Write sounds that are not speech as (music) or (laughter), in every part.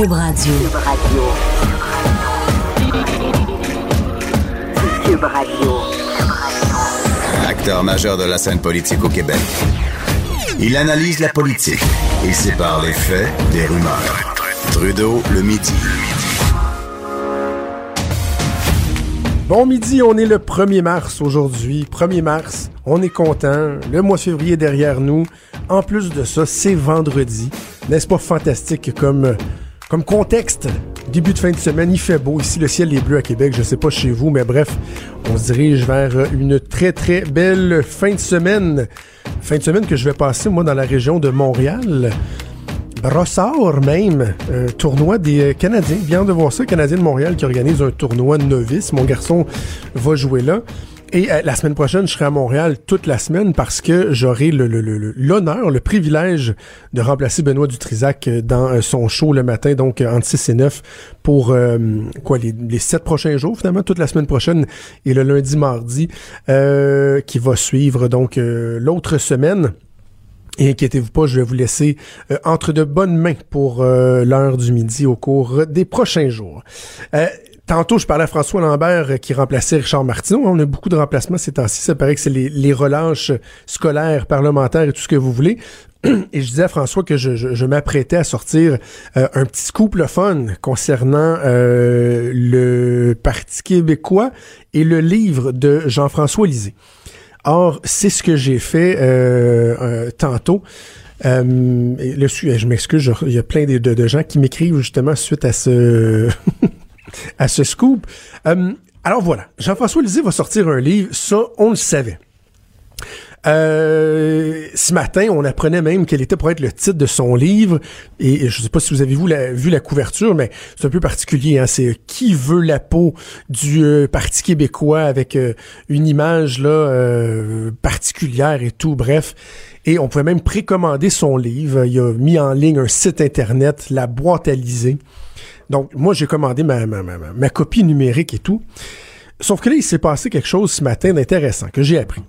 Cube Radio. Cube Radio. Acteur majeur de la scène politique au Québec. Il analyse la politique et sépare les faits des rumeurs. Trudeau le midi. Bon midi, on est le 1er mars aujourd'hui. 1er mars, on est content. Le mois de février est derrière nous. En plus de ça, c'est vendredi. N'est-ce pas fantastique comme, comme contexte? Début de fin de semaine, il fait beau. Ici, le ciel est bleu à Québec. Je sais pas chez vous, mais bref, on se dirige vers une très, très belle fin de semaine. Fin de semaine que je vais passer, moi, dans la région de Montréal. Brossard même, tournoi des Canadiens. Bien de voir ça, Canadien de Montréal qui organise un tournoi novice. Mon garçon va jouer là. Et euh, la semaine prochaine, je serai à Montréal toute la semaine parce que j'aurai l'honneur, le, le, privilège de remplacer Benoît Dutrisac dans euh, son show le matin, donc entre 6 et 9 pour quoi les, les sept prochains jours finalement, toute la semaine prochaine et le lundi, mardi euh, qui va suivre donc l'autre semaine. Et inquiétez-vous pas, je vais vous laisser euh, entre de bonnes mains pour euh, l'heure du midi au cours des prochains jours. Euh, tantôt, je parlais à François Lambert qui remplaçait Richard Martineau. On a beaucoup de remplacements ces temps-ci. Ça paraît que c'est les, relâches scolaires, parlementaires et tout ce que vous voulez. (clears throat) Et je disais à François que je, m'apprêtais à sortir un petit scoop le fun concernant le Parti québécois et le livre de Jean-François Lisée. Or, c'est ce que j'ai fait euh, euh, tantôt. Euh, je m'excuse, il y a plein de gens qui m'écrivent justement suite à ce (laughs) à ce scoop. Euh, alors voilà, Jean-François Lisée va sortir un livre, ça, on le savait. Euh, ce matin, on apprenait même quel était pour être le titre de son livre. Et je ne sais pas si vous avez vu la, couverture, mais c'est un peu particulier. Hein? C'est Qui veut la peau du euh, Parti québécois avec euh, une image euh, particulière et tout. Bref. Et on pouvait même précommander son livre. Il a mis en ligne un site internet, la boîte à liser. Donc, moi, j'ai commandé ma, ma, ma, ma copie numérique et tout. Sauf que là, il s'est passé quelque chose ce matin d'intéressant que j'ai appris.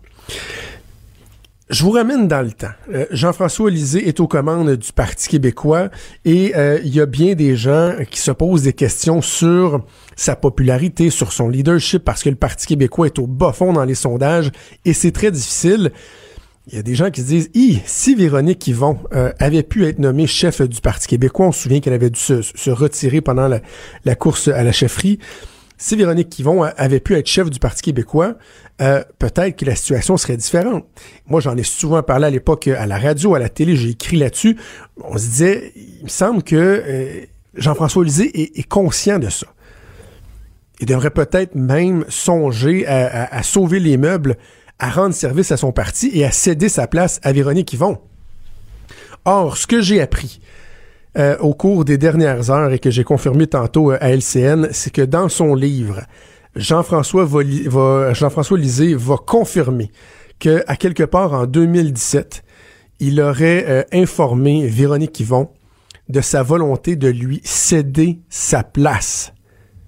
Je vous ramène dans le temps. Euh, Jean-François Lisée est aux commandes du Parti québécois et euh, il y a bien des gens qui se posent des questions sur sa popularité, sur son leadership, parce que le Parti québécois est au bas fond dans les sondages et c'est très difficile. Il y a des gens qui se disent, si Véronique Yvon euh, avait pu être nommée chef du Parti québécois, on se souvient qu'elle avait dû se, retirer pendant la, course à la chefferie, si Véronique Quivon avait pu être chef du Parti québécois, euh, peut-être que la situation serait différente. Moi, j'en ai souvent parlé à l'époque à la radio, à la télé, j'ai écrit là-dessus. On se disait, il me semble que euh, Jean-François Lisée est, conscient de ça. Il devrait peut-être même songer à, sauver les meubles, à rendre service à son parti et à céder sa place à Véronique Yvon. Or, ce que j'ai appris, euh, au cours des dernières heures et que j'ai confirmé tantôt euh, à LCN, c'est que dans son livre, Jean-François va, va, Lisée va confirmer que à quelque part en 2017, il aurait euh, informé Véronique Yvon de sa volonté de lui céder sa place.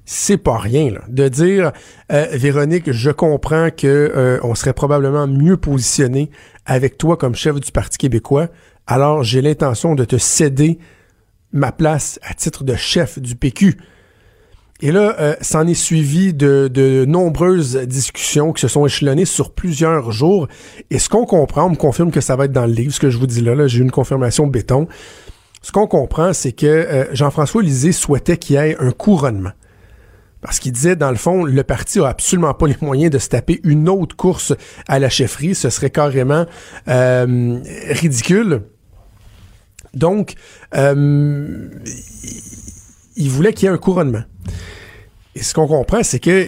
C'est pas rien là, de dire euh, Véronique, je comprends que euh, on serait probablement mieux positionné avec toi comme chef du Parti québécois. Alors j'ai l'intention de te céder ma place à titre de chef du PQ. Et là, euh, s'en est suivi de, de, nombreuses discussions qui se sont échelonnées sur plusieurs jours. Et ce qu'on comprend, on me confirme que ça va être dans le livre, ce que je vous dis là, là j'ai une confirmation béton. Ce qu'on comprend, c'est que euh, Jean-François Lisée souhaitait qu'il y ait un couronnement. Parce qu'il disait, dans le fond, le parti a absolument pas les moyens de se taper une autre course à la chefferie. Ce serait carrément euh, ridicule. Donc, euh, il voulait qu'il y ait un couronnement. Et ce qu'on comprend, c'est que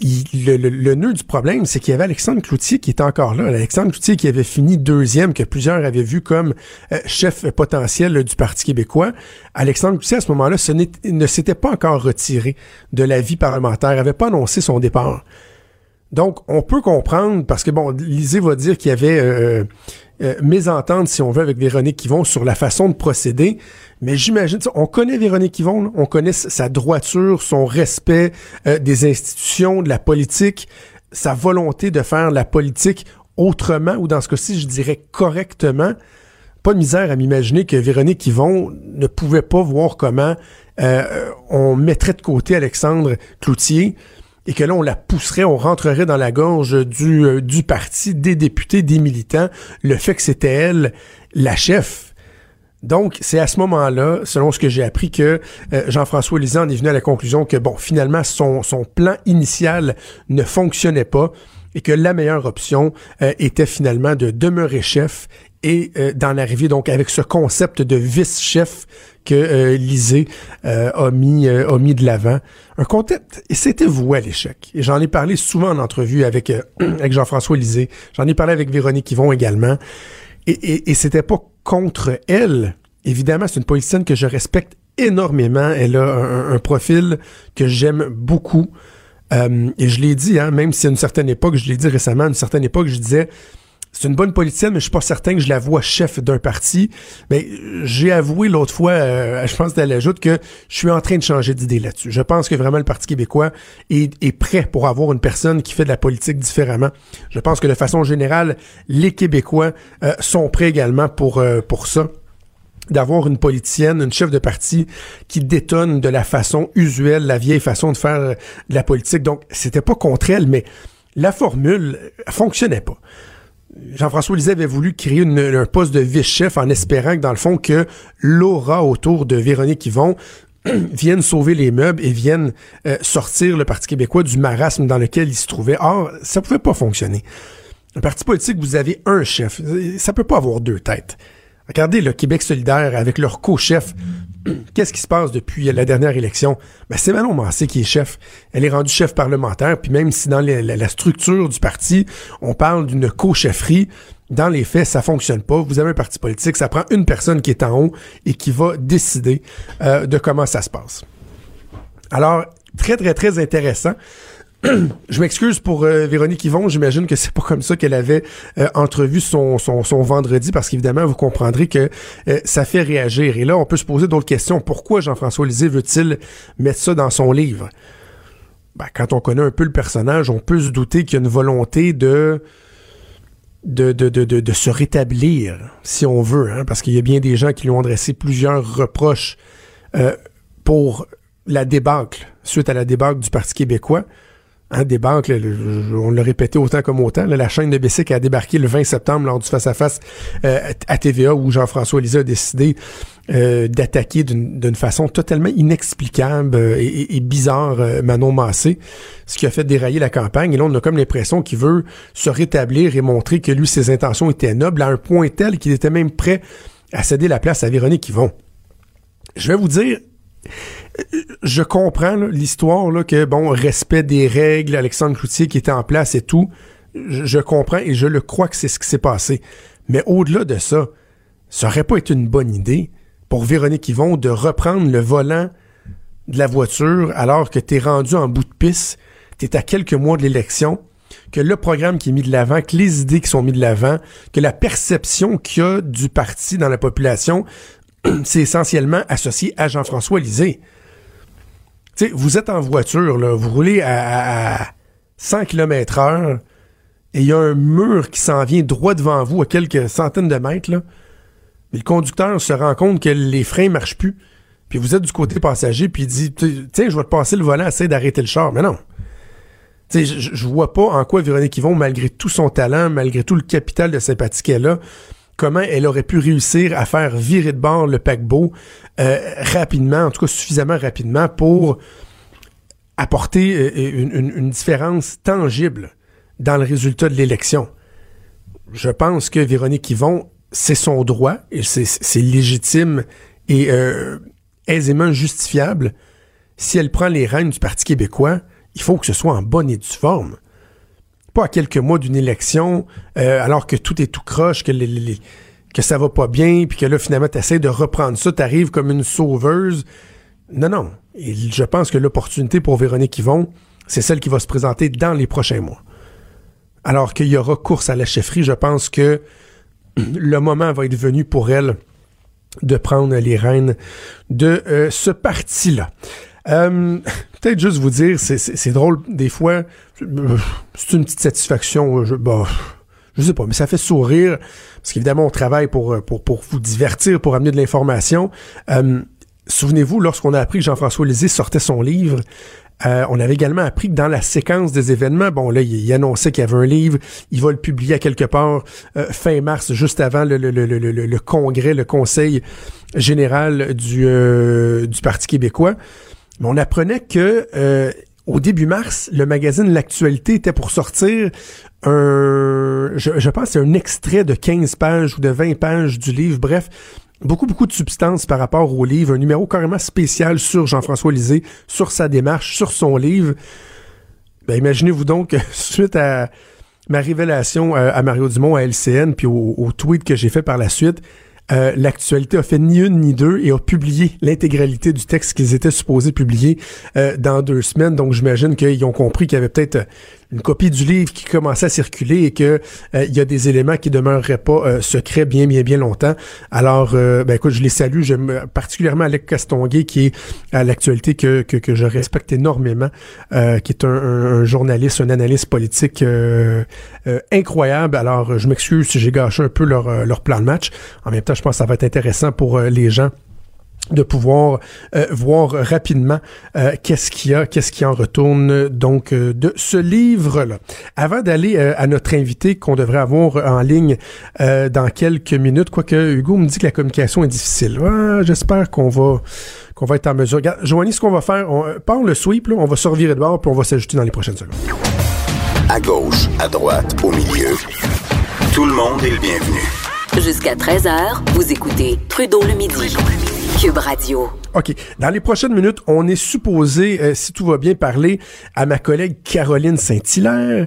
le, nœud du problème, c'est qu'il y avait Alexandre Cloutier qui était encore là. Alexandre Cloutier qui avait fini deuxième, que plusieurs avaient vu comme euh, chef potentiel là, du Parti québécois. Alexandre Cloutier, à ce moment-là, ne s'était pas encore retiré de la vie parlementaire, avait pas annoncé son départ. Donc, on peut comprendre, parce que, bon, Lisée va dire qu'il y avait euh, euh, mésentente, si on veut, avec Véronique Yvon sur la façon de procéder. Mais j'imagine, on connaît Véronique Yvon, on connaît sa droiture, son respect euh, des institutions, de la politique, sa volonté de faire la politique autrement, ou dans ce cas-ci, je dirais correctement, pas de misère à m'imaginer que Véronique Yvon ne pouvait pas voir comment euh, on mettrait de côté Alexandre Cloutier et que là, on la pousserait, on rentrerait dans la gorge du, euh, du parti, des députés, des militants, le fait que c'était elle la chef. Donc, c'est à ce moment-là, selon ce que j'ai appris, que euh, Jean-François Lisand est venu à la conclusion que, bon, finalement, son, son plan initial ne fonctionnait pas et que la meilleure option était finalement de demeurer chef et d'en arriver donc avec ce concept de vice-chef que euh, Lisée euh, a mis euh, a mis de l'avant. Un concept, et c'était voué à l'échec. Et j'en ai parlé souvent en entrevue avec (clears throat) avec Jean-François Lisée. J'en ai parlé avec Véronique Yvon également. Et, et, et c'était pas contre elle. Évidemment, c'est une politicienne que je respecte énormément. Elle a un, un profil que j'aime beaucoup. et je l'ai dit, hein, même si à une certaine époque, je l'ai dit récemment, à une certaine époque, je disais c'est une bonne politicienne, mais je suis pas certain que je la vois chef d'un parti. Mais j'ai avoué l'autre fois, euh, je pense qu'elle ajoute que je suis en train de changer d'idée là-dessus. Je pense que vraiment le Parti québécois est, est, prêt pour avoir une personne qui fait de la politique différemment. Je pense que de façon générale, les Québécois euh, sont prêts également pour, euh, pour ça d'avoir une politicienne, une chef de parti qui détonne de la façon usuelle, la vieille façon de faire de la politique. Donc, c'était pas contre elle, mais la formule fonctionnait pas. Jean-François Lisée avait voulu créer un poste de vice-chef en espérant que, dans le fond, que l'aura autour de Véronique Yvon (clears throat) vienne sauver les meubles et vienne euh, sortir le Parti québécois du marasme dans lequel il se trouvait. Or, ça pouvait pas fonctionner. Un parti politique, vous avez un chef. Ça peut pas avoir deux têtes. Regardez le Québec solidaire avec leur co-chef. (clears throat) Qu'est-ce qui se passe depuis la dernière élection? Ben, c'est Manon Massé qui est chef. Elle est rendue chef parlementaire, puis même si dans la, structure du parti, on parle d'une co-chefferie, dans les faits, ça fonctionne pas. Vous avez un parti politique, ça prend une personne qui est en haut et qui va décider euh, de comment ça se passe. Alors, très, très, très intéressant. (clears throat) je m'excuse pour euh, Véronique Yvon. J'imagine que c'est pas comme ça qu'elle avait euh, entrevu son, vendredi, parce qu'évidemment, vous comprendrez que euh, ça fait réagir. Et là, on peut se poser d'autres questions. Pourquoi Jean-François Lisée veut-il mettre ça dans son livre? Ben, quand on connaît un peu le personnage, on peut se douter qu'il y a une volonté de, se rétablir, si on veut, hein, parce qu'il y a bien des gens qui lui ont adressé plusieurs reproches pour la débâcle, suite à la débâcle du Parti québécois. Hein, des banques, on l'a répété autant comme autant. la chaîne de Bessic a débarqué le 20 septembre lors du face-à-face euh, à TVA où Jean-François Lisée a décidé euh, d'attaquer d'une façon totalement inexplicable euh, et, bizarre Manon Massé, ce qui a fait dérailler la campagne. Et là, on a comme l'impression qu'il veut se rétablir et montrer que lui, ses intentions étaient nobles à un point tel qu'il était même prêt à céder la place à Véronique Yvon. Je vais vous dire, je comprends l'histoire que bon respect des règles, Alexandre Cloutier qui était en place et tout. Je, comprends et je le crois que c'est ce qui s'est passé. Mais au-delà de ça, ça aurait pas été une bonne idée pour Véronique Yvon de reprendre le volant de la voiture alors que tu es rendu en bout de piste, tu es à quelques mois de l'élection, que le programme qui est mis de l'avant, que les idées qui sont mises de l'avant, que la perception qu'il y a du parti dans la population, (clears throat) c'est essentiellement associé à Jean-François Lisée vous êtes en voiture, vous roulez à, 100 km heure et il y a un mur qui s'en vient droit devant vous à quelques centaines de mètres. Mais le conducteur se rend compte que les freins marchent plus. Puis vous êtes du côté passager, puis il dit Tiens, je vais te passer le volant, essaye d'arrêter le char. Mais non. Je, je vois pas en quoi Véronique Yvon, malgré tout son talent, malgré tout le capital de sympathie qu'elle a, comment elle aurait pu réussir à faire virer de bord le paquebot euh, rapidement, en tout cas suffisamment rapidement pour apporter euh, une, différence tangible dans le résultat de l'élection. Je pense que Véronique Yvon, c'est son droit c'est légitime et euh, aisément justifiable. Si elle prend les rênes du Parti québécois, il faut que ce soit en bonne et due forme pas à quelques mois d'une élection, euh, alors que tout est tout croche, que, ça va pas bien, puis que là, finalement, tu essaies de reprendre ça, tu arrives comme une sauveuse. Non, non. Je pense que l'opportunité pour Véronique Yvon, c'est celle qui va se présenter dans les prochains mois. Alors qu'il y aura course à la chefferie, je pense que (clears throat) le moment va être venu pour elle de prendre les rênes de euh, ce parti-là. Euh, peut-être juste vous dire, c'est drôle, des fois, c'est une petite satisfaction. Je, bah, je sais pas, mais ça fait sourire, parce qu'évidemment, on travaille pour, pour, pour vous divertir, pour amener de l'information. Euh, souvenez-vous, lorsqu'on a appris que Jean-François Lisée sortait son livre, euh, on avait également appris que dans la séquence des événements, bon là, il, annonçait qu'il y avait un livre, il va le publier à quelque part euh, fin mars, juste avant le, le, le, le, congrès, le conseil général du, euh, du Parti québécois. On apprenait que au début mars, le magazine L'actualité était pour sortir un, je, je pense, un extrait de 15 pages ou de 20 pages du livre. Bref, beaucoup, beaucoup de substance par rapport au livre, un numéro carrément spécial sur Jean-François Lisée, sur sa démarche, sur son livre. Ben, imaginez-vous donc, (laughs) suite à ma révélation euh, à Mario Dumont à LCN, puis au tweet que j'ai fait par la suite, euh, l'actualité a fait ni une ni deux et a publié l'intégralité du texte qu'ils étaient supposés publier euh, dans deux semaines. Donc j'imagine qu'ils ont compris qu'il y avait peut-être une copie du livre qui commençait à circuler et que euh, il y a des éléments qui demeureraient pas secrets bien bien bien longtemps. Alors ben écoute, je les salue, j'aime particulièrement Alec Castonguay qui est à l'actualité que, que, que, je respecte énormément, qui est un, journaliste, un analyste politique incroyable. Alors je m'excuse si j'ai gâché un peu leur, leur plan de match. En même temps, je pense que ça va être intéressant pour euh, les gens de pouvoir euh, voir rapidement euh, qu'est-ce qu'il y a, qu'est-ce qui en retourne donc de ce livre-là. Avant d'aller à notre invité qu'on devrait avoir en ligne dans quelques minutes, quoique Hugo me dit que la communication est difficile. Ah, j'espère qu'on va qu'on va être en mesure. Regarde, Joanie, ce qu'on va faire, on, par le sweep, là, on va se revirer de bord puis on va s'ajouter dans les prochaines secondes. À gauche, à droite, au milieu, tout le monde est le bienvenu. Jusqu'à 13h, vous écoutez Trudeau le midi. Cube Radio. OK. Dans les prochaines minutes, on est supposé, euh, si tout va bien, parler à ma collègue Caroline Saint-Hilaire.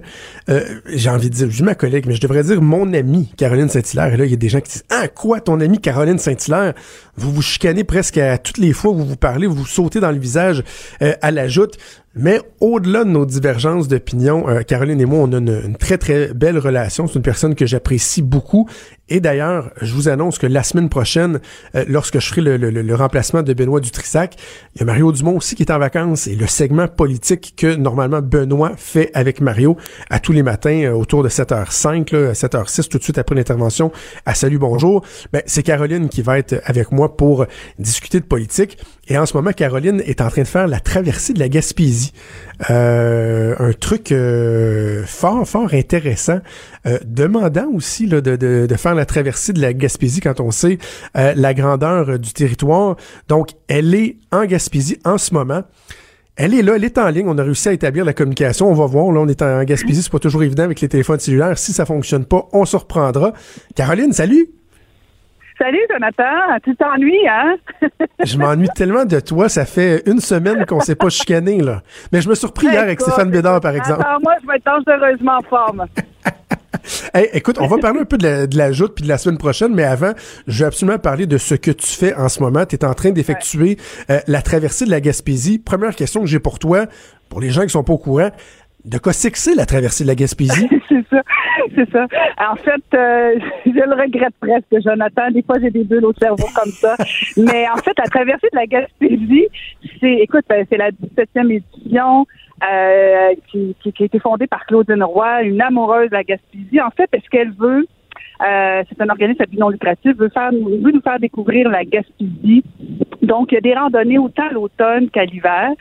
Euh, j'ai envie de dire, je dis ma collègue, mais je devrais dire mon amie Caroline Saint-Hilaire. Et là, il y a des gens qui disent, ah, quoi, ton amie Caroline Saint-Hilaire? Vous vous chicanez presque à toutes les fois où vous vous parlez, vous vous sautez dans le visage euh, à la joute. Mais au-delà de nos divergences d'opinion, euh, Caroline et moi, on a une, très, très belle relation. C'est une personne que j'apprécie beaucoup. Et d'ailleurs, je vous annonce que la semaine prochaine, euh, lorsque je ferai le, le, remplacement de Benoît Dutrissac, il y a Mario Dumont aussi qui est en vacances. Et le segment politique que normalement Benoît fait avec Mario à tous les matins euh, autour de 7h05, là, 7h06, tout de suite après l'intervention à Salut Bonjour, ben, c'est Caroline qui va être avec moi pour discuter de politique. Et en ce moment, Caroline est en train de faire la traversée de la Gaspésie. Euh, un truc euh, fort, fort intéressant, euh, demandant aussi là, de, de, de, faire la traversée de la Gaspésie quand on sait la grandeur du territoire. Donc, elle est en Gaspésie en ce moment. Elle est là, elle est en ligne. On a réussi à établir la communication. On va voir. Là, on est en Gaspésie. C'est pas toujours évident avec les téléphones cellulaires. Si ça fonctionne pas, on se reprendra. Caroline, salut! Salut Jonathan, tu t'ennuies, hein? (laughs) je m'ennuie tellement de toi, ça fait une semaine qu'on s'est pas chicané, là. Mais je me suis surpris hier avec Stéphane Bédard, par exemple. Alors moi, je vais être dangereusement en forme. (laughs) écoute, on va parler un peu de la, de la joute puis de la semaine prochaine, mais avant, je veux absolument parler de ce que tu fais en ce moment. Tu es en train d'effectuer euh, la traversée de la Gaspésie. Première question que j'ai pour toi, pour les gens qui sont pas au courant, de quoi c'est que c'est la traversée de la Gaspésie? (laughs) c'est ça, c'est ça. En fait, euh, (laughs) je le regrette presque, Jonathan. Des fois, j'ai des bulles au cerveau comme ça. (laughs) Mais en fait, la traversée de la Gaspésie, c'est, écoute, euh, c'est la 17e édition euh, qui, qui, qui, a été fondée par Claudine Roy, une amoureuse de la Gaspésie. En fait, est-ce qu'elle veut euh, c'est un organisme à but non lucratif, veut, faire, veut nous faire découvrir la Gaspésie. Donc, il y a des randonnées autant à l'automne qu'à l'hiver.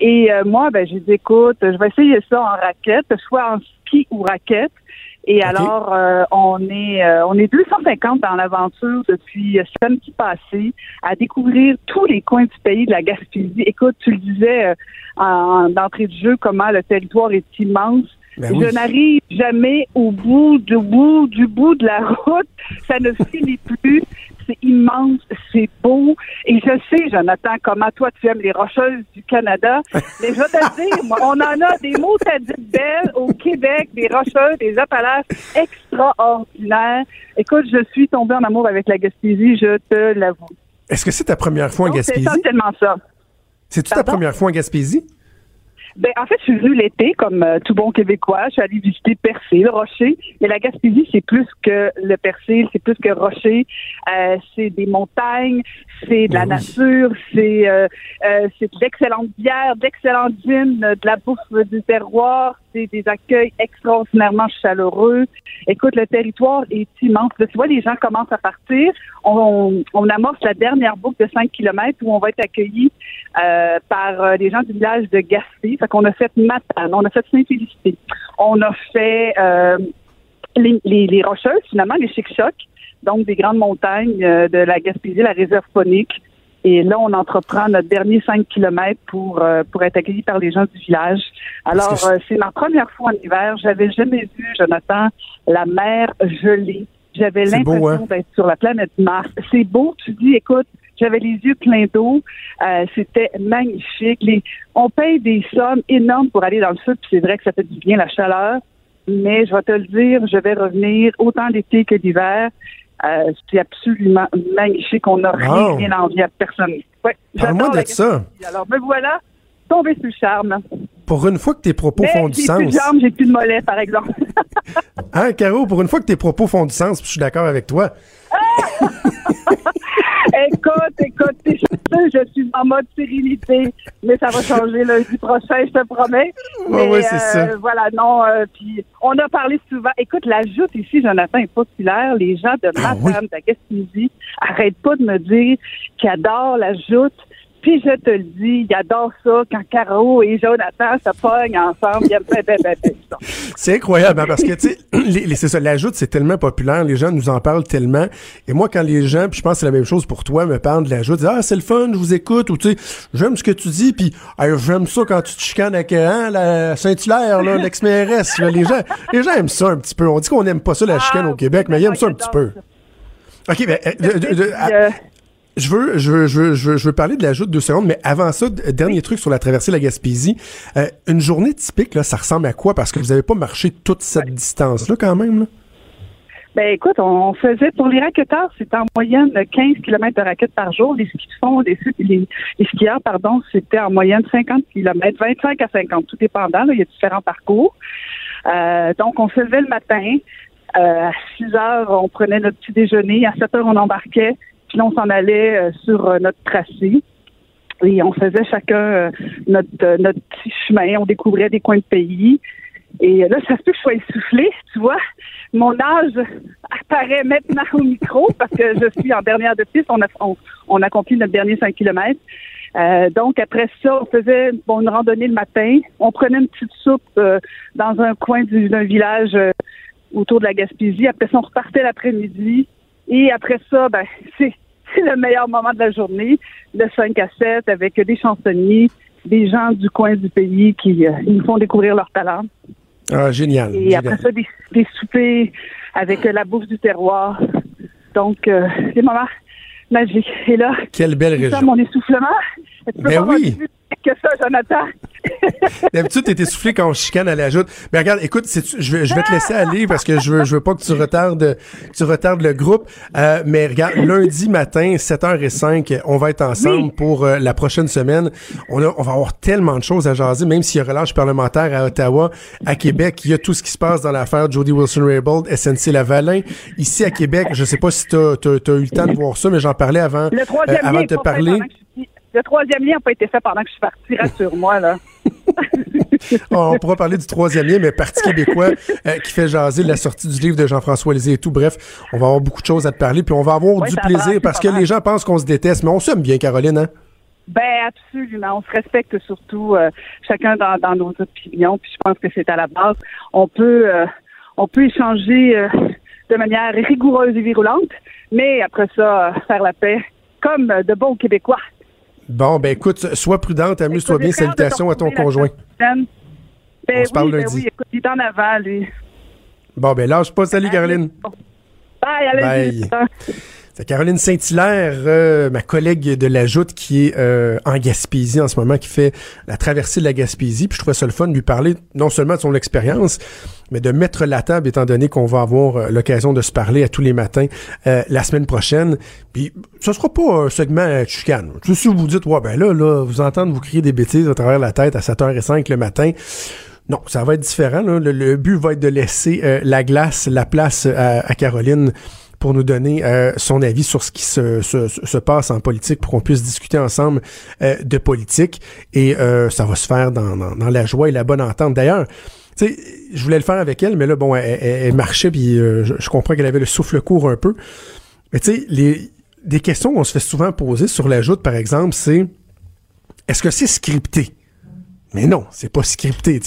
Et euh, moi, ben, j'ai dit, écoute, je vais essayer ça en raquette, soit en ski ou raquette. Et alors, euh, on est on est 250 dans l'aventure depuis samedi passé à découvrir tous les coins du pays de la Gaspésie. Écoute, tu le disais en, d'entrée de jeu, comment le territoire est immense. Ben je n'arrive jamais au bout du bout du bout de la route. Ça ne (laughs) finit plus. C'est immense, c'est beau. Et je sais, Jonathan, comment toi tu aimes les rocheuses du Canada. (laughs) Mais je vais te dire, on en a des mots dites belles au Québec, des rocheuses, des Appalaches extraordinaires. Écoute, je suis tombée en amour avec la Gaspésie, je te l'avoue. Est-ce que c'est ta première fois en Gaspésie? C'est tellement ça. C'est-tu ta première fois en Gaspésie? Ben, en fait, je suis venue l'été, comme euh, tout bon Québécois. Je suis allée visiter Percé, le Rocher. Mais la Gaspésie, c'est plus que le Percé, c'est plus que Rocher. Euh, c'est des montagnes, c'est de la ben nature, c'est euh, euh, c'est de l'excellente bière, d'excellentes vins, de la bouffe du terroir. Des accueils extraordinairement chaleureux. Écoute, le territoire est immense. tu vois, les gens commencent à partir. On, amorce la dernière boucle de 5 km où on va être accueillis euh, par euh, les gens du village de Gaspé. Fait qu'on a fait Matane, on a fait Saint-Félicité. On a fait euh, les, Rocheuses, finalement, les Chic-Chocs, donc des grandes montagnes de la Gaspésie, la réserve phonique. Et là, on entreprend notre dernier 5 kilomètres pour, euh, pour être accueilli par les gens du village. Alors, euh, c'est ma première fois en hiver. J'avais jamais vu, Jonathan, la mer gelée. J'avais l'impression hein? d'être sur la planète Mars. C'est beau, tu dis, écoute, j'avais les yeux pleins d'eau. Euh, c'était magnifique. Les, on paye des sommes énormes pour aller dans le sud, puis c'est vrai que ça fait du bien la chaleur. Mais je vais te le dire, je vais revenir autant l'été que l'hiver. Euh, c'est absolument magnifique. On n'a rien, envie à personne. Ouais, Parle-moi de ça. Alors, me voilà tombé sous le charme. Pour une fois que tes propos font du sens. J'ai plus de jambes, j'ai plus de mollets, par exemple. (laughs) hein, Caro, pour une fois que tes propos font du sens, je suis d'accord avec toi. écoute, (laughs) écoute, je suis en mode sérénité, mais ça va changer lundi prochain, je te promets. Oui, c'est ça. Euh, voilà, non, euh, puis on a parlé souvent. Écoute, la joute ici, Jonathan, est populaire. Les gens de ma femme, de la Gaspésie, arrêtent pas de me dire qu'ils adorent la joute. Puis je te le dis, il adore ça quand Caro et Jonathan se pognent ensemble. c'est incroyable, hein, parce que, tu sais, (clears throat) c'est ça, l'ajoute, c'est tellement populaire, les gens nous en parlent tellement. Et moi, quand les gens, puis je pense que c'est la même chose pour toi, me parlent de l'ajoute, disent, ah, c'est le fun, je vous écoute, ou tu sais, j'aime ce que tu dis, puis j'aime ça quand tu te chicanes avec hein, la Saint-Hilaire, là, l'ex-mairesse. les, gens, les gens aiment ça un petit peu. On dit qu'on n'aime pas ça, la chicane au ah, Québec, mais ils aiment ça un petit peu. OK, ben, euh, je veux, je veux, je veux, je veux, parler de la joute de secondes, mais avant ça, dernier truc sur la traversée de la Gaspésie. Euh, une journée typique, là, ça ressemble à quoi? Parce que vous n'avez pas marché toute cette distance-là, quand même, là? Ben écoute, on faisait pour les raquetteurs, c'était en moyenne 15 km de raquettes par jour. Les skis les, skieurs, pardon, c'était en moyenne 50 km, 25 à 50, tout dépendant. il y a différents parcours. Euh, donc, on se levait le matin. Euh, à 6 heures, on prenait notre petit déjeuner. À 7 heures, on embarquait. Puis on s'en allait euh, sur euh, notre tracé. Et on faisait chacun euh, notre, petit chemin. On découvrait des coins de pays. Et là, ça se peut que je sois essoufflée, tu vois. Mon âge apparaît maintenant au micro parce que je suis en dernière de piste. On a, on, accomplit notre dernier 5 km. donc, après ça, on faisait une randonnée le matin. On prenait une petite soupe dans un coin d'un village autour de la Gaspésie. Après ça, on repartait l'après-midi. Et après ça, ben, (laughs) c'est, le meilleur moment de la journée, le 5 à 7, avec des chansonniers, des gens du coin du pays qui euh, nous font découvrir leur talent. Ah, génial. Et après ça, des, des, soupers avec la bouffe du terroir. Donc, euh, des moments magiques. Et là, quelle belle région. mon essoufflement. (laughs) Ben oui que ça, Jonathan. (laughs) D'habitude, t'es essoufflé quand on chicane à la joute. Mais regarde, écoute, je, vais, je vais te laisser aller parce que je veux, je veux pas que tu (laughs) retardes, tu retardes le groupe. Euh, mais regarde, lundi matin, 7h05, on va être ensemble pour euh, la prochaine semaine. On, a, on va avoir tellement de choses à jaser, même s'il y a relâche parlementaire à Ottawa, à Québec, il y a tout ce qui se passe dans l'affaire Jody Wilson-Raybould, SNC Lavalin. Ici à Québec, je sais pas si tu as, eu le temps de voir ça, mais j'en parlais avant, euh, avant de te parler. Le troisième lien n'a pas été fait pendant que je suis partie, rassure-moi, là. (laughs) on pourra parler du troisième lien, mais Parti québécois euh, qui fait jaser la sortie du livre de Jean-François Lisée et tout. Bref, on va avoir beaucoup de choses à te parler, puis on va avoir du plaisir parce que les gens pensent qu'on se déteste, mais on s'aime bien, Caroline, hein? Ben absolument. On se respecte surtout euh, chacun dans, nos opinions. Puis je pense que c'est à la base. On peut euh, on peut échanger de manière rigoureuse et virulente, mais après ça faire la paix comme de bons Québécois. Bon, ben écoute, sois prudente, amuse-toi bien. Salutations à ton conjoint. Ben, On se parle ben lundi. oui, écoute, il est en avant, lui. Bon, ben lâche pas. Salut, Caroline. Bye, allez Bye. C'est Caroline Saint-Hilaire, euh, ma collègue de la Joute qui est euh, en Gaspésie en ce moment, qui fait la traversée de la Gaspésie. Puis je trouvais ça le fun de lui parler non seulement de son expérience, mais de mettre la table, étant donné qu'on va avoir euh, l'occasion de se parler à tous les matins la semaine prochaine. Puis ce sera pas un segment chicane. Si vous dites, ouais, ben là, là, vous entendez vous crier des bêtises à travers la tête à 7h05 le matin. Non, ça va être différent. Le, but va être de laisser la glace, la place à Caroline pour nous donner euh, son avis sur ce qui se, se, se, passe en politique pour qu'on puisse discuter ensemble euh, de politique. Et euh, ça va se faire dans, dans, la joie et la bonne entente. D'ailleurs, tu sais, je voulais le faire avec elle, mais là, bon, elle, marchait, puis euh, je, comprends qu'elle avait le souffle court un peu. Mais tu sais, les, des questions qu'on se fait souvent poser sur la joute, par exemple, c'est est-ce que c'est scripté? Mais non, c'est pas scripté.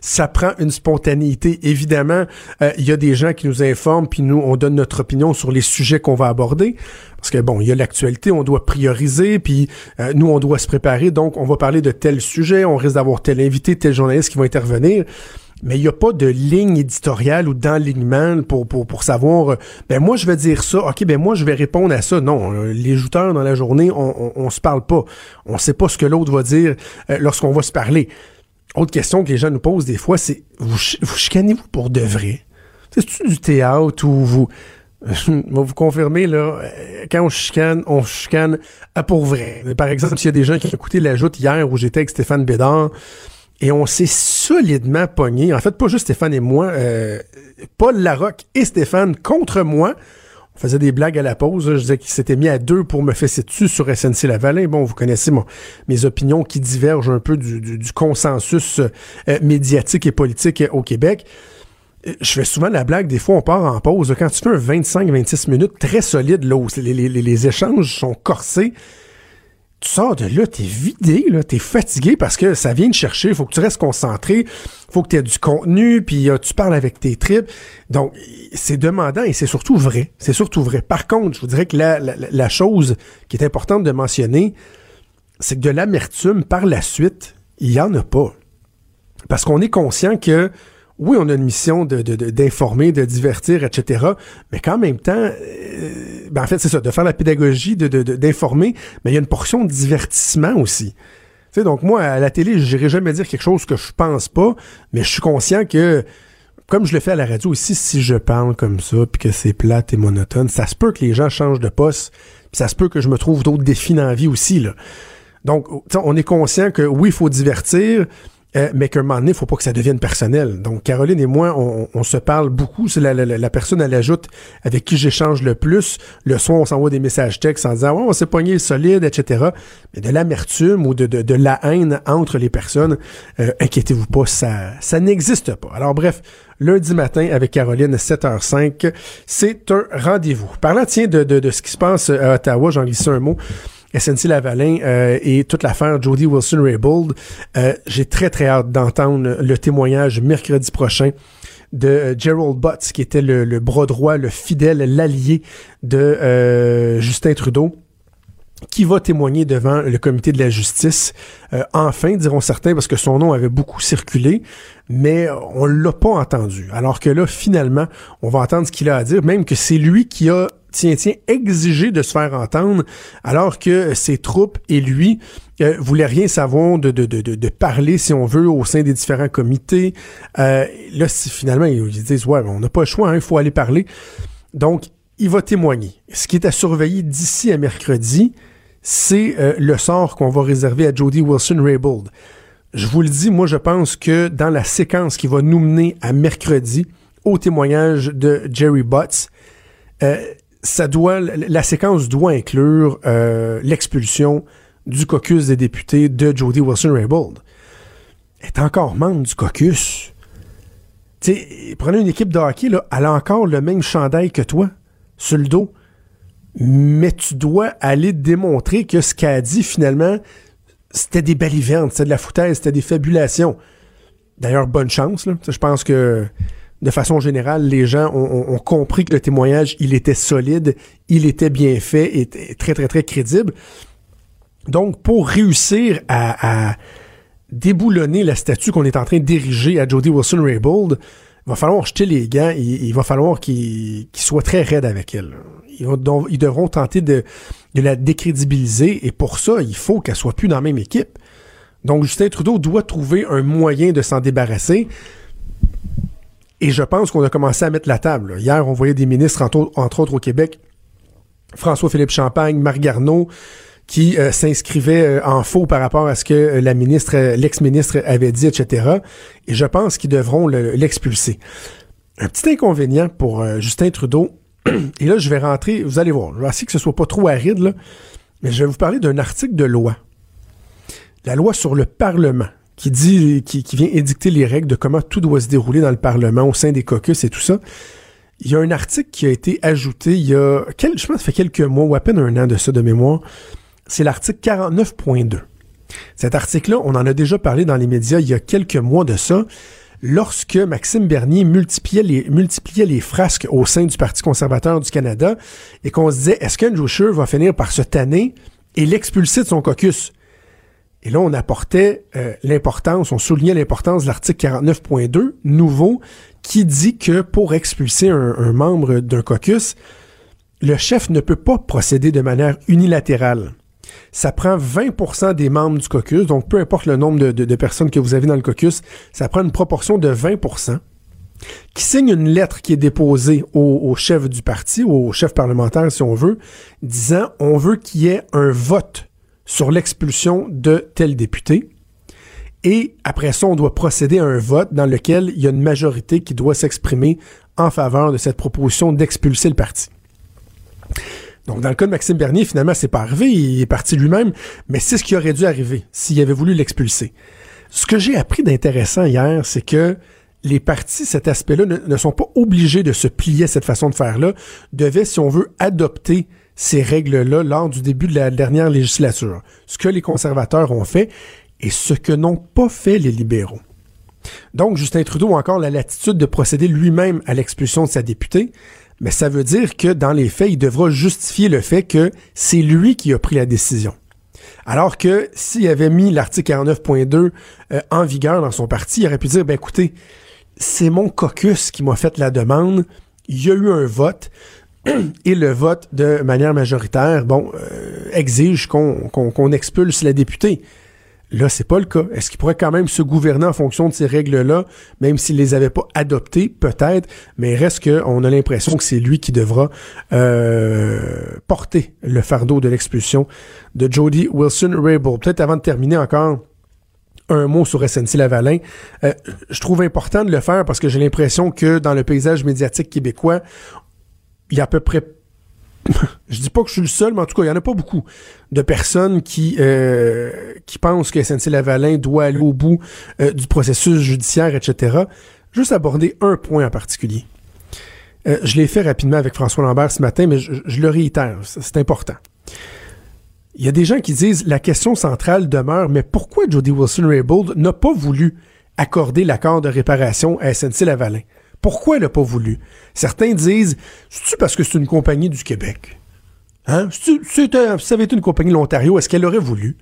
Ça prend une spontanéité. Évidemment, euh, il y a des gens qui nous informent, puis nous, on donne notre opinion sur les sujets qu'on va aborder. Parce que bon, il y a l'actualité, on doit prioriser, puis euh, nous, on doit se préparer. Donc, on va parler de tel sujet, on risque d'avoir tel invité, tel journaliste qui va intervenir mais il n'y a pas de ligne éditoriale ou d'enlignement pour, pour, pour savoir, euh, ben moi je vais dire ça, ok, ben moi je vais répondre à ça. Non, euh, les jouteurs dans la journée, on, on, se parle pas. On sait pas ce que l'autre va dire euh, lorsqu'on va se parler. Autre question que les gens nous posent des fois, c'est vous, vous chicanez-vous pour de vrai? C'est-tu du théâtre ou vous... (laughs) je vais vous confirmer, là, quand on chicane, on chicane à pour vrai. Par exemple, s'il y a des gens qui ont écouté la joute hier où j'étais avec Stéphane Bédard, et on s'est solidement pogné. En fait, pas juste Stéphane et moi, euh, Paul Larocque et Stéphane contre moi. On faisait des blagues à la pause. Je disais qu'il s'était mis à deux pour me fesser dessus sur SNC Lavalin. Bon, vous connaissez mes opinions qui divergent un peu du, consensus euh, médiatique et politique au Québec. Je fais souvent la blague, des fois on part en pause. Quand tu fais un 25-26 minutes très solide, là les échanges sont corsés, tu sors de là, t'es vidé, là, t'es fatigué parce que ça vient de chercher, il faut que tu restes concentré, faut que tu aies du contenu, puis euh, tu parles avec tes tripes. Donc, c'est demandant et c'est surtout vrai. C'est surtout vrai. Par contre, je vous dirais que la, la chose qui est importante de mentionner, c'est que de l'amertume, par la suite, il y en a pas. Parce qu'on est conscient que oui, on a une mission d'informer, de, de, divertir, etc. Mais qu'en même temps, euh, ben en fait, c'est ça, de faire la pédagogie, d'informer, mais il y a une portion de divertissement aussi. Tu sais, donc moi, à la télé, je n'irai jamais dire quelque chose que je pense pas, mais je suis conscient que, comme je le fais à la radio aussi, si je parle comme ça, puis que c'est plate et monotone, ça se peut que les gens changent de poste, puis ça se peut que je me trouve d'autres défis dans la vie aussi, là. Donc, on est conscient que oui, il faut divertir, euh, mais qu'à un moment donné, il faut pas que ça devienne personnel. Donc, Caroline et moi, on, se parle beaucoup. C'est la, personne, elle ajoute, avec qui j'échange le plus. Le soir, on s'envoie des messages textes en disant, oh, on s'est pogné solide, etc. Mais de l'amertume ou de, de, la haine entre les personnes, euh, inquiétez-vous pas, ça, ça n'existe pas. Alors, bref, lundi matin avec Caroline, 7h05, c'est un rendez-vous. Parlant, tiens, de, de, de ce qui se passe à Ottawa, j'en glisse un mot. SNC Lavalin euh, et toute l'affaire Jody Wilson-Raybould. Euh, j'ai très, très hâte d'entendre le témoignage mercredi prochain de euh, Gerald Butts, qui était le, bras droit, le fidèle, l'allié de Justin Trudeau qui va témoigner devant le comité de la justice. enfin, diront certains, parce que son nom avait beaucoup circulé, mais on l'a pas entendu. Alors que là, finalement, on va entendre ce qu'il a à dire, même que c'est lui qui a tiens, tiens, exigé de se faire entendre, alors que ses troupes et lui euh, voulaient rien savoir de, de, de, de, parler, si on veut, au sein des différents comités? Euh, là, finalement, ils, disent, ouais, on n'a pas le choix, hein, il faut aller parler. Donc, il va témoigner. Ce qui est à surveiller d'ici à mercredi, c'est euh, le sort qu'on va réserver à Jody Wilson-Raybould. Je vous le dis, moi, je pense que dans la séquence qui va nous mener à mercredi, au témoignage de Jerry Butts, euh, ça doit, la séquence doit inclure euh, l'expulsion du caucus des députés de Jody Wilson-Raybould. Elle est encore membre du caucus. Tu sais, prenez une équipe de hockey, là, elle a encore le même chandail que toi, sur le dos. Mais tu dois aller démontrer que ce qu'elle a dit, finalement, c'était des balivernes, c'était de la foutaise, c'était des fabulations. D'ailleurs, bonne chance. Je pense que de façon générale, les gens ont, compris que le témoignage, il était solide, il était bien fait et très, très, très crédible. Donc, pour réussir à, déboulonner la statue qu'on est en train d'ériger à Jody Wilson-Raybould, il va falloir jeter les gants, il, va falloir qu'il soit très raide avec elle. Ils, ils devront tenter de, de, la décrédibiliser et pour ça, il faut qu'elle soit plus dans la même équipe. Donc, Justin Trudeau doit trouver un moyen de s'en débarrasser. Et je pense qu'on a commencé à mettre la table. Hier, on voyait des ministres, entre, autres au Québec, François-Philippe Champagne, Marc Garneau, qui euh, s'inscrivaient euh, en faux par rapport à ce que euh, la ministre, l'ex-ministre avait dit, etc. Et je pense qu'ils devront l'expulser. Un petit inconvénient pour Justin Trudeau, (clears throat) et là, je vais rentrer, vous allez voir, je vais essayer que ce soit pas trop aride, mais je vais vous parler d'un article de loi. La loi sur le Parlement, qui dit, qui, vient édicter les règles de comment tout doit se dérouler dans le Parlement au sein des caucus et tout ça. Il y a un article qui a été ajouté il y a, je pense, ça fait quelques mois ou à peine un an de ça de mémoire. C'est l'article 49.2. Cet article-là, on en a déjà parlé dans les médias il y a quelques mois de ça, lorsque Maxime Bernier multipliait les, multipliait les frasques au sein du Parti conservateur du Canada et qu'on se disait, est-ce qu'Andrew Scheer va finir par se tanner et l'expulser de son caucus? Et là, on apportait euh, l'importance, on soulignait l'importance de l'article 49.2, nouveau, qui dit que pour expulser un, un membre d'un caucus, le chef ne peut pas procéder de manière unilatérale. Ça prend 20% des membres du caucus, donc peu importe le nombre de, personnes que vous avez dans le caucus, ça prend une proportion de 20% qui signe une lettre qui est déposée au, chef du parti, au chef parlementaire si on veut, disant on veut qu'il y ait un vote sur l'expulsion de tel député. Et après ça, on doit procéder à un vote dans lequel il y a une majorité qui doit s'exprimer en faveur de cette proposition d'expulser le parti. Donc, dans le cas de Maxime Bernier, finalement, c'est pas arrivé, il est parti lui-même, mais c'est ce qui aurait dû arriver s'il avait voulu l'expulser. Ce que j'ai appris d'intéressant hier, c'est que les partis, cet aspect-là, ne, sont pas obligés de se plier à cette façon de faire-là, devaient, si on veut, adopter ces règles-là lors du début de la dernière législature. Ce que les conservateurs ont fait et ce que n'ont pas fait les libéraux. Donc, Justin Trudeau a encore la latitude de procéder lui-même à l'expulsion de sa députée, mais ça veut dire que dans les faits, il devra justifier le fait que c'est lui qui a pris la décision. Alors que s'il avait mis l'article 49.2 euh, en vigueur dans son parti, il aurait pu dire, ben écoutez, c'est mon caucus qui m'a fait la demande, il y a eu un vote, (clears throat) et le vote de manière majoritaire, bon, euh, exige qu'on expulse la députée. Là, c'est pas le cas. Est-ce qu'il pourrait quand même se gouverner en fonction de ces règles-là, même s'il les avait pas adoptées, peut-être, mais reste qu'on a l'impression que c'est lui qui devra euh, porter le fardeau de l'expulsion de Jody Wilson-Raybould. Peut-être avant de terminer encore un mot sur SNC Lavalin. Euh, je trouve important de le faire parce que j'ai l'impression que dans le paysage médiatique québécois, il y a à peu près (laughs) je dis pas que je suis le seul, mais en tout cas, il y en a pas beaucoup de personnes qui euh, qui pensent que SNC-Lavalin doit aller au bout euh, du processus judiciaire, etc. Juste aborder un point en particulier. Euh, je l'ai fait rapidement avec François Lambert ce matin, mais je, je le réitère, c'est important. Il y a des gens qui disent la question centrale demeure, mais pourquoi Jody Wilson-Raybould n'a pas voulu accorder l'accord de réparation à SNC-Lavalin? Pourquoi elle n'a pas voulu? Certains disent, c'est-tu parce que c'est une compagnie du Québec? Hein? Si ça avait été une compagnie de l'Ontario, est-ce qu'elle aurait voulu?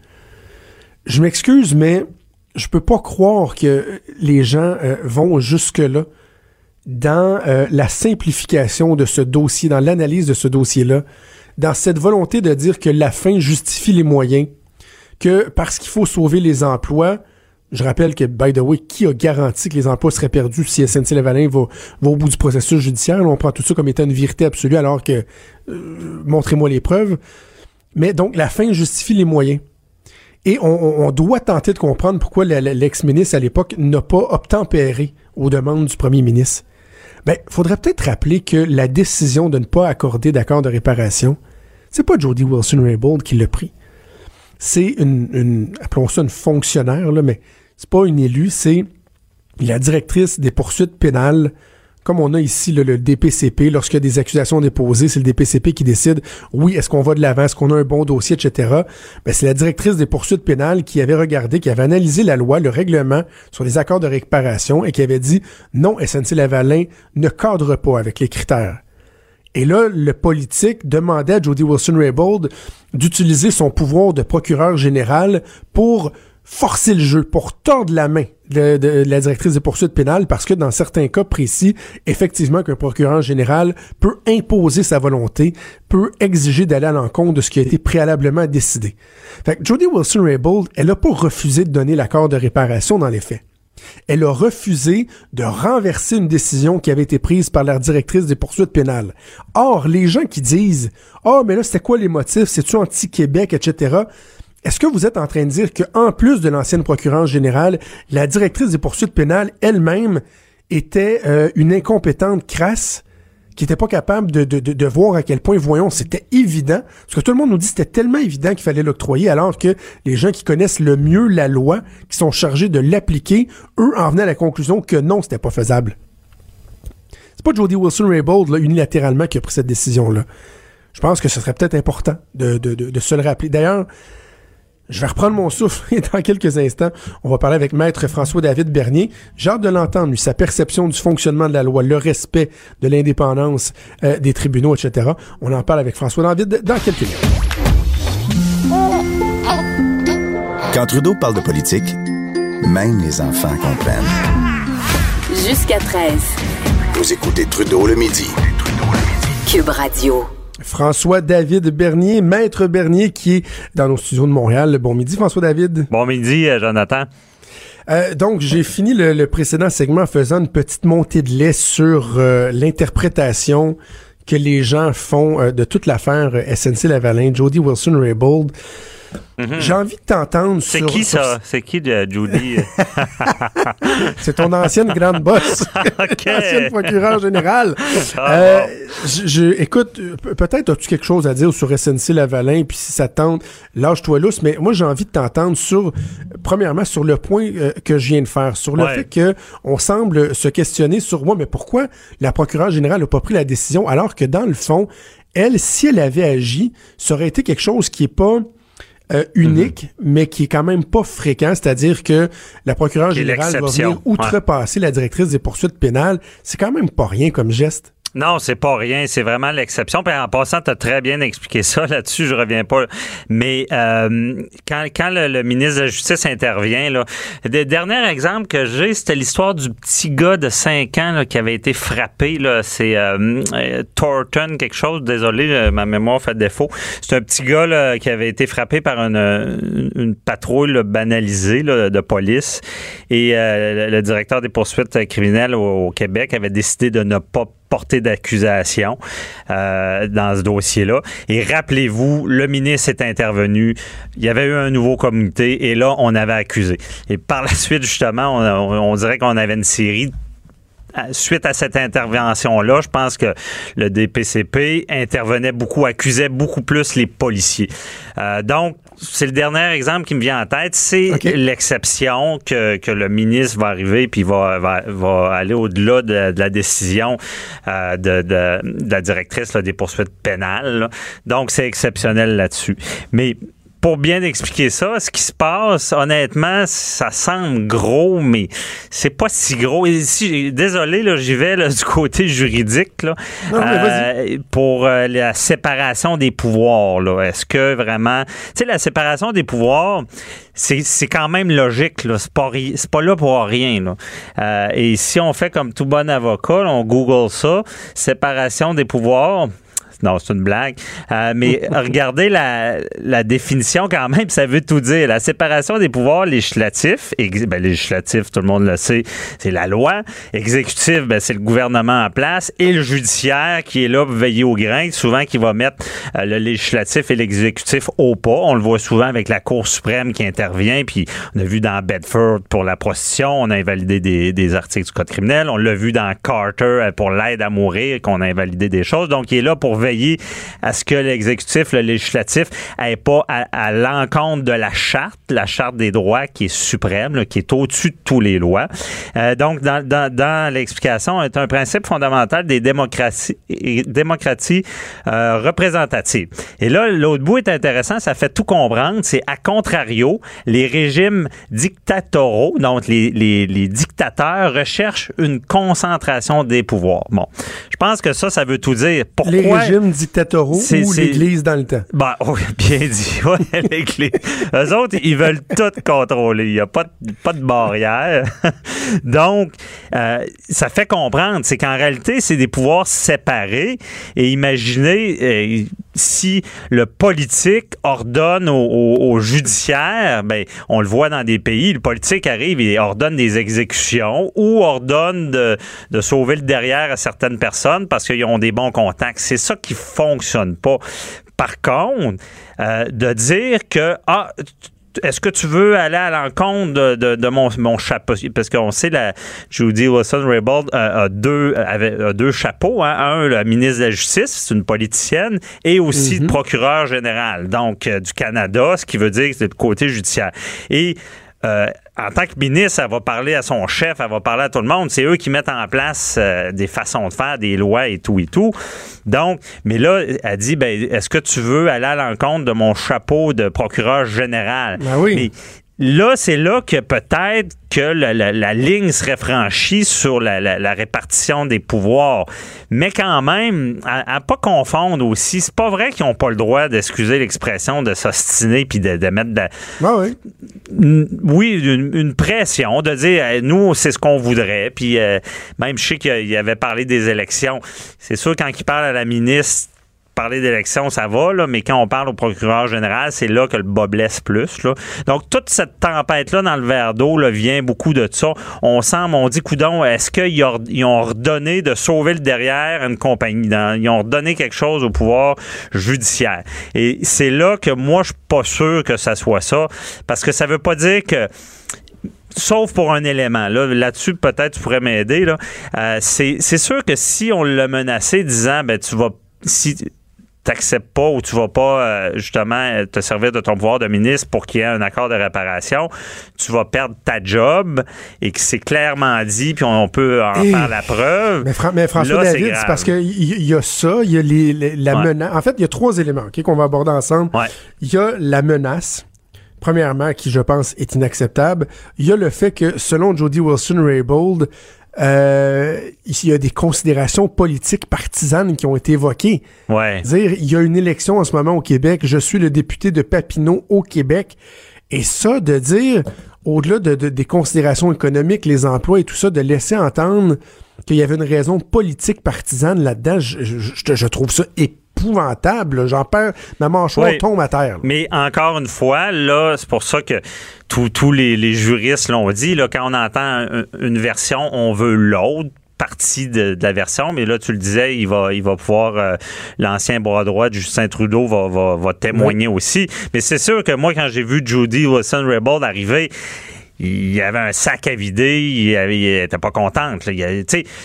Je m'excuse, mais je peux pas croire que les gens euh, vont jusque-là dans euh, la simplification de ce dossier, dans l'analyse de ce dossier-là, dans cette volonté de dire que la fin justifie les moyens, que parce qu'il faut sauver les emplois, je rappelle que, by the way, qui a garanti que les emplois seraient perdus si SNC-Lavalin va, va au bout du processus judiciaire? on prend tout ça comme étant une vérité absolue alors que, euh, montrez-moi les preuves. Mais donc, la fin justifie les moyens. Et on, doit tenter de comprendre pourquoi l'ex-ministre à l'époque n'a pas obtempéré aux demandes du premier ministre. Ben, faudrait peut-être rappeler que la décision de ne pas accorder d'accord de réparation, c'est pas Jody Wilson-Raybould qui l'a pris. C'est une, une, appelons ça une fonctionnaire, là, mais c'est pas une élue, c'est la directrice des poursuites pénales comme on a ici le, DPCP, lorsqu'il y a des accusations déposées, c'est le DPCP qui décide, oui, est-ce qu'on va de l'avant, est-ce qu'on a un bon dossier, etc. Ben, c'est la directrice des poursuites pénales qui avait regardé, qui avait analysé la loi, le règlement sur les accords de réparation et qui avait dit, non, SNC-Lavalin ne cadre pas avec les critères. Et là, le politique demandait à Jody Wilson-Raybould d'utiliser son pouvoir de procureur général pour forcer le jeu, pour tordre la main de, la directrice des poursuites pénales, parce que dans certains cas précis, effectivement, qu'un procureur général peut imposer sa volonté, peut exiger d'aller à l'encontre de ce qui a été préalablement décidé. Fait que Jody Wilson-Raybould, elle n'a pas refusé de donner l'accord de réparation dans les faits. Elle a refusé de renverser une décision qui avait été prise par la directrice des poursuites pénales. Or, les gens qui disent « Ah, oh, mais là, c'était quoi les motifs? C'est-tu anti-Québec, etc. » Est-ce que vous êtes en train de dire qu'en plus de l'ancienne procureure générale, la directrice des poursuites pénales elle-même était euh, une incompétente crasse qui était pas capable de, de, de, voir à quel point, voyons, c'était évident, parce que tout le monde nous dit que c'était tellement évident qu'il fallait l'octroyer, alors que les gens qui connaissent le mieux la loi, qui sont chargés de l'appliquer, eux en venaient à la conclusion que non, c'était pas faisable. C'est pas Jody Wilson-Raybould, là, unilatéralement, qui a pris cette décision-là. Je pense que ce serait peut-être important de, de, de se le rappeler. D'ailleurs, je vais reprendre mon souffle (laughs) et dans quelques instants, on va parler avec Maître François-David Bernier. J'ai hâte de l'entendre, lui, sa perception du fonctionnement de la loi, le respect de l'indépendance euh, des tribunaux, etc. On en parle avec François-David dans quelques minutes. Quand Trudeau parle de politique, même les enfants comprennent. Jusqu'à 13. Vous écoutez Trudeau le midi. Cube Radio. François-David Bernier, maître Bernier, qui est dans nos studios de Montréal. Bon midi, François-David. Bon midi, euh, Jonathan. Euh, donc, j'ai fini le, précédent segment en faisant une petite montée de lait sur euh, l'interprétation que les gens font de toute l'affaire SNC-Lavalin, Jody Wilson-Raybould. Mhm. J'ai envie de t'entendre C'est qui ça? C'est qui de Judy? (laughs) c'est ton ancienne grande boss. (laughs) ancienne procureure générale. Ah, euh, je, écoute, peut-être as-tu quelque chose à dire sur SNC Lavalin, puis si ça tente, lâche-toi lousse, mais moi j'ai envie de t'entendre sur, premièrement, sur le point euh, que je viens de faire, sur le fait que on semble se questionner sur moi, mais pourquoi la procureure générale n'a pas pris la décision alors que dans le fond, elle, si elle avait agi, ça aurait été quelque chose qui est pas euh, unique, mhm. mais qui est quand même pas fréquent, c'est-à-dire que la procureure générale va venir outrepasser la directrice des poursuites pénales. C'est quand même pas rien comme geste. Non, c'est pas rien. C'est vraiment l'exception. Puis en passant, tu très bien expliqué ça. (laughs) Là-dessus, je reviens pas. Mais euh, quand, quand le, ministre de la Justice intervient, là, le dernier exemple que j'ai, c'était l'histoire du petit gars de 5 ans là, qui avait été frappé. Là, c'est euh, euh, Thornton, quelque chose. Désolé, ma mémoire fait défaut. C'est un petit gars là, qui avait été frappé par une, une patrouille banalisée de police. Et le directeur des poursuites criminelles au Québec avait décidé de ne pas portée d'accusation euh, dans ce dossier-là. Et rappelez-vous, le ministre est intervenu, il y avait eu un nouveau comité et là, on avait accusé. Et par la suite, justement, on, dirait qu'on avait une série suite à cette intervention-là, je pense que le DPCP intervenait beaucoup, accusait beaucoup plus les policiers. Euh, donc, c'est le dernier exemple qui me vient en tête. C'est l'exception que, que, le ministre va arriver puis va, va, aller au-delà de, la décision euh, de, de, la directrice des poursuites pénales. Donc, c'est exceptionnel là-dessus. Mais pour bien expliquer ça, ce qui se passe, honnêtement, ça semble gros, mais c'est pas si gros. Et si, désolé, là, j'y vais (laughs) du côté juridique là, euh, pour euh, la séparation des pouvoirs. Là. Est-ce que vraiment, tu sais, la séparation des pouvoirs, c'est, c'est quand même logique. Là. C'est pas c'est pas là pour rien. Là. Euh, et si on fait comme tout bon avocat, on Google ça, séparation des pouvoirs non, c'est une blague. Euh, mais (laughs) regardez la, la, définition quand même, ça veut tout dire. La séparation des pouvoirs législatifs, ben, législatif, tout le monde le sait, c'est la loi. Exécutif, ben, c'est le gouvernement en place. Et le judiciaire qui est là pour veiller au grain, souvent qui va mettre euh, le législatif et l'exécutif au pas. On le voit souvent avec la Cour suprême qui intervient. Puis on a vu dans Bedford pour la prostitution, on a invalidé des, des articles du Code criminel. On l'a vu dans Carter euh, pour l'aide à mourir, qu'on a invalidé des choses. Donc, il est là pour veiller à ce que l'exécutif, le législatif, n'ait pas à, l'encontre de la charte, la charte des droits qui est suprême, qui est au-dessus de tous les lois. Euh, donc, dans, l'explication, est un principe fondamental des démocraties, euh, représentatives. Et là, l'autre bout est intéressant, ça fait tout comprendre. C'est à contrario, les régimes dictatoraux, donc les, les, les dictateurs recherchent une concentration des pouvoirs. Bon, je pense que ça, ça veut tout dire. Pourquoi dictatoraux ou l'Église dans le temps? Ben, (laughs) bien dit. Ouais, (laughs) l'Église. Eux autres, ils veulent tout contrôler. Il n'y a pas de, pas de barrière. (laughs) Donc, euh, ça fait comprendre, c'est qu'en réalité, c'est des pouvoirs séparés. Et imaginez euh, si le politique ordonne au, judiciaire, ben, on le voit dans des pays, le politique arrive et ordonne des exécutions ou ordonne de, de sauver le derrière à certaines personnes parce qu'ils ont des bons contacts. C'est ça qui fonctionne pas. Par contre, euh, de dire que ah, est-ce que tu veux aller à l'encontre de, mon, mon, chapeau? Parce qu'on sait, la Judy Wilson-Raybould a, deux, avait, deux chapeaux. Hein. Un, la ministre de la Justice, c'est une politicienne, et aussi le mm-hmm. procureur général, donc euh, du Canada, ce qui veut dire que c'est le côté judiciaire. Et euh, en tant que ministre, elle va parler à son chef, elle va parler à tout le monde. C'est eux qui mettent en place euh, des façons de faire, des lois et tout et tout. Donc, mais là, elle dit, ben, est-ce que tu veux aller à l'encontre de mon chapeau de procureur général? Ben oui. Là, c'est là que peut-être que la, ligne serait franchie sur la, répartition des pouvoirs. Mais quand même, à, pas confondre aussi, c'est pas vrai qu'ils n'ont pas le droit d'excuser l'expression de s'ostiner puis de, mettre de, ah oui, oui une, pression, de dire nous, c'est ce qu'on voudrait. Puis euh, même, je sais qu'il avait parlé des élections. C'est sûr, quand il parle à la ministre, parler d'élection, ça va, là, mais quand on parle au procureur général, c'est là que le bas blesse plus. Là. Donc, toute cette tempête-là dans le verre d'eau vient beaucoup de ça. On semble, on dit, coudon, est-ce qu'ils ont ordonné de sauver le derrière une compagnie? ils ont ordonné quelque chose au pouvoir judiciaire? Et c'est là que moi, je suis pas sûr que ça soit ça, parce que ça veut pas dire que sauf pour un élément. Là, là-dessus, peut-être tu pourrais m'aider. Là. Euh, c'est, c'est sûr que si on l'a menacé disant ben tu vas si t'acceptes pas ou tu vas pas euh, justement te servir de ton pouvoir de ministre pour qu'il y ait un accord de réparation, tu vas perdre ta job et que c'est clairement dit, puis on, peut en faire la preuve. Mais, François David, c'est parce qu'il y, y, a ça, il y a les, la menace. En fait, il y a trois éléments qu'on va aborder ensemble. Il y a la menace. Premièrement, qui je pense est inacceptable. Il y a le fait que, selon Jody Wilson-Raybould, euh, il y a des considérations politiques partisanes qui ont été évoquées. Ouais. Dire, il y a une élection en ce moment au Québec, je suis le député de Papineau au Québec. Et ça, de dire, au-delà de, des considérations économiques, les emplois et tout ça, de laisser entendre qu'il y avait une raison politique partisane là-dedans, je, je, je, trouve ça épais épouvantable. J'en perds ma mâchoire tombe à terre. Mais encore une fois, là, c'est pour ça que tous les, juristes l'ont dit. Là, quand on entend une version, on veut l'autre partie de, la version, mais là, tu le disais, il va, il va pouvoir, euh, l'ancien bras droit de Justin Trudeau va, va, témoigner aussi. Mais c'est sûr que moi, quand j'ai vu Judy Wilson-Raybould arriver, il y avait un sac à vider, il, était pas contente.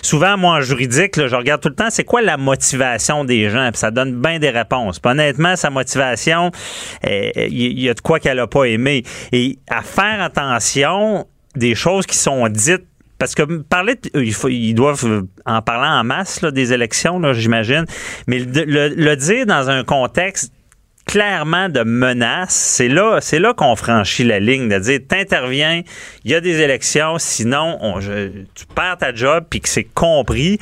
souvent, moi, en juridique, je regarde tout le temps, c'est quoi la motivation des gens, puis ça donne bien des réponses. honnêtement, sa motivation, euh, il y, a de quoi qu'elle a pas aimé. Et à faire attention des choses qui sont dites parce que parler, il faut, ils doivent en parler en masse des élections, j'imagine, mais le, dire dans un contexte clairement de menace, c'est là, c'est là qu'on franchit la ligne de dire t'interviens, il y a des élections, sinon on, tu perds ta job puis que c'est compris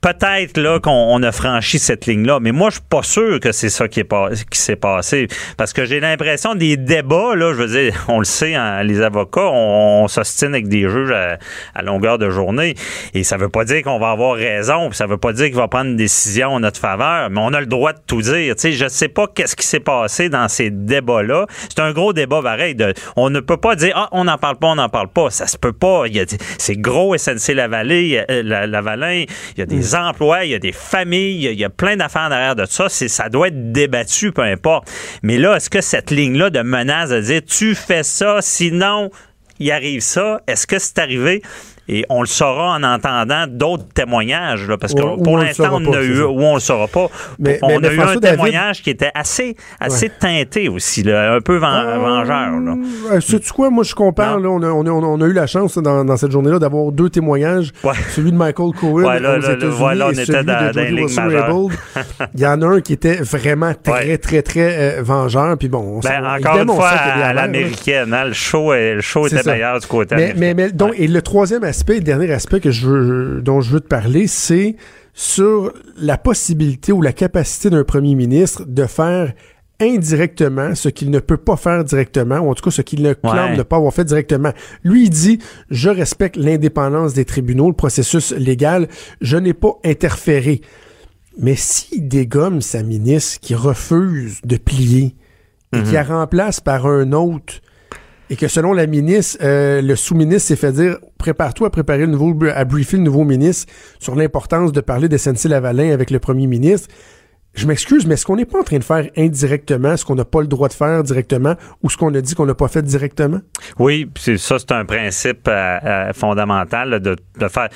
peut-être là qu'on a franchi cette ligne-là, mais moi je suis pas sûr que c'est ça qui est qui s'est passé parce que j'ai l'impression des débats là, je veux dire, (laughs) on le sait, hein, les avocats, on, s'ostine avec des juges à, longueur de journée et ça veut pas dire qu'on va avoir raison, ça veut pas dire qu'il va prendre une décision en notre faveur, mais on a le droit de tout dire. Tu sais, je sais pas qu'est-ce qui s'est passé dans ces débats-là. C'est un gros débat pareil. On ne peut pas dire ah on n'en parle pas, on n'en parle pas. Ça se peut pas. C'est gros SNC Lavalin, la, Lavalin. Il y a des emplois, il y a des familles, il y a, plein d'affaires derrière de ça. Ça doit être débattu, peu importe. Mais là, est-ce que cette ligne-là de menace de dire tu fais ça, sinon il arrive ça, est-ce que c'est arrivé? Et on le saura en entendant d'autres témoignages, parce que pour l'instant, on a eu, ou on le saura pas. Mais, on a eu un témoignage qui était assez, assez teinté aussi, là, un peu vengeur. Là. Euh, sais-tu quoi? Moi, je compare, là, on, a, on, a, eu la chance dans, dans cette journée-là d'avoir deux témoignages. Celui de Michael Cohen ouais, là, aux États-Unis et celui de Jody Wilson (laughs) Il y en a un qui était vraiment très, très, très, euh, vengeur. Puis bon, ben, encore une fois, à, l'américaine, hein, le show, le show était meilleur du côté mais, mais, donc, Et le troisième aspect le dernier aspect que je veux, dont je veux te parler, c'est sur la possibilité ou la capacité d'un premier ministre de faire indirectement ce qu'il ne peut pas faire directement, ou en tout cas ce qu'il ne clame ne pas avoir fait directement. Lui, il dit, je respecte l'indépendance des tribunaux, le processus légal, je n'ai pas interféré. Mais s'il dégomme sa ministre qui refuse de plier et qui mhm. la remplace par un autre et que selon la ministre, euh, le sous-ministre s'est fait dire prépare-toi à préparer le nouveau à briefer le nouveau ministre sur l'importance de parler de SNC Lavalin avec le premier ministre. Je m'excuse, mais est-ce qu'on n'est pas en train de faire indirectement ce qu'on n'a pas le droit de faire directement ou ce qu'on a dit qu'on n'a pas fait directement? Oui, c'est ça, c'est un principe euh, euh, fondamental de, de, faire.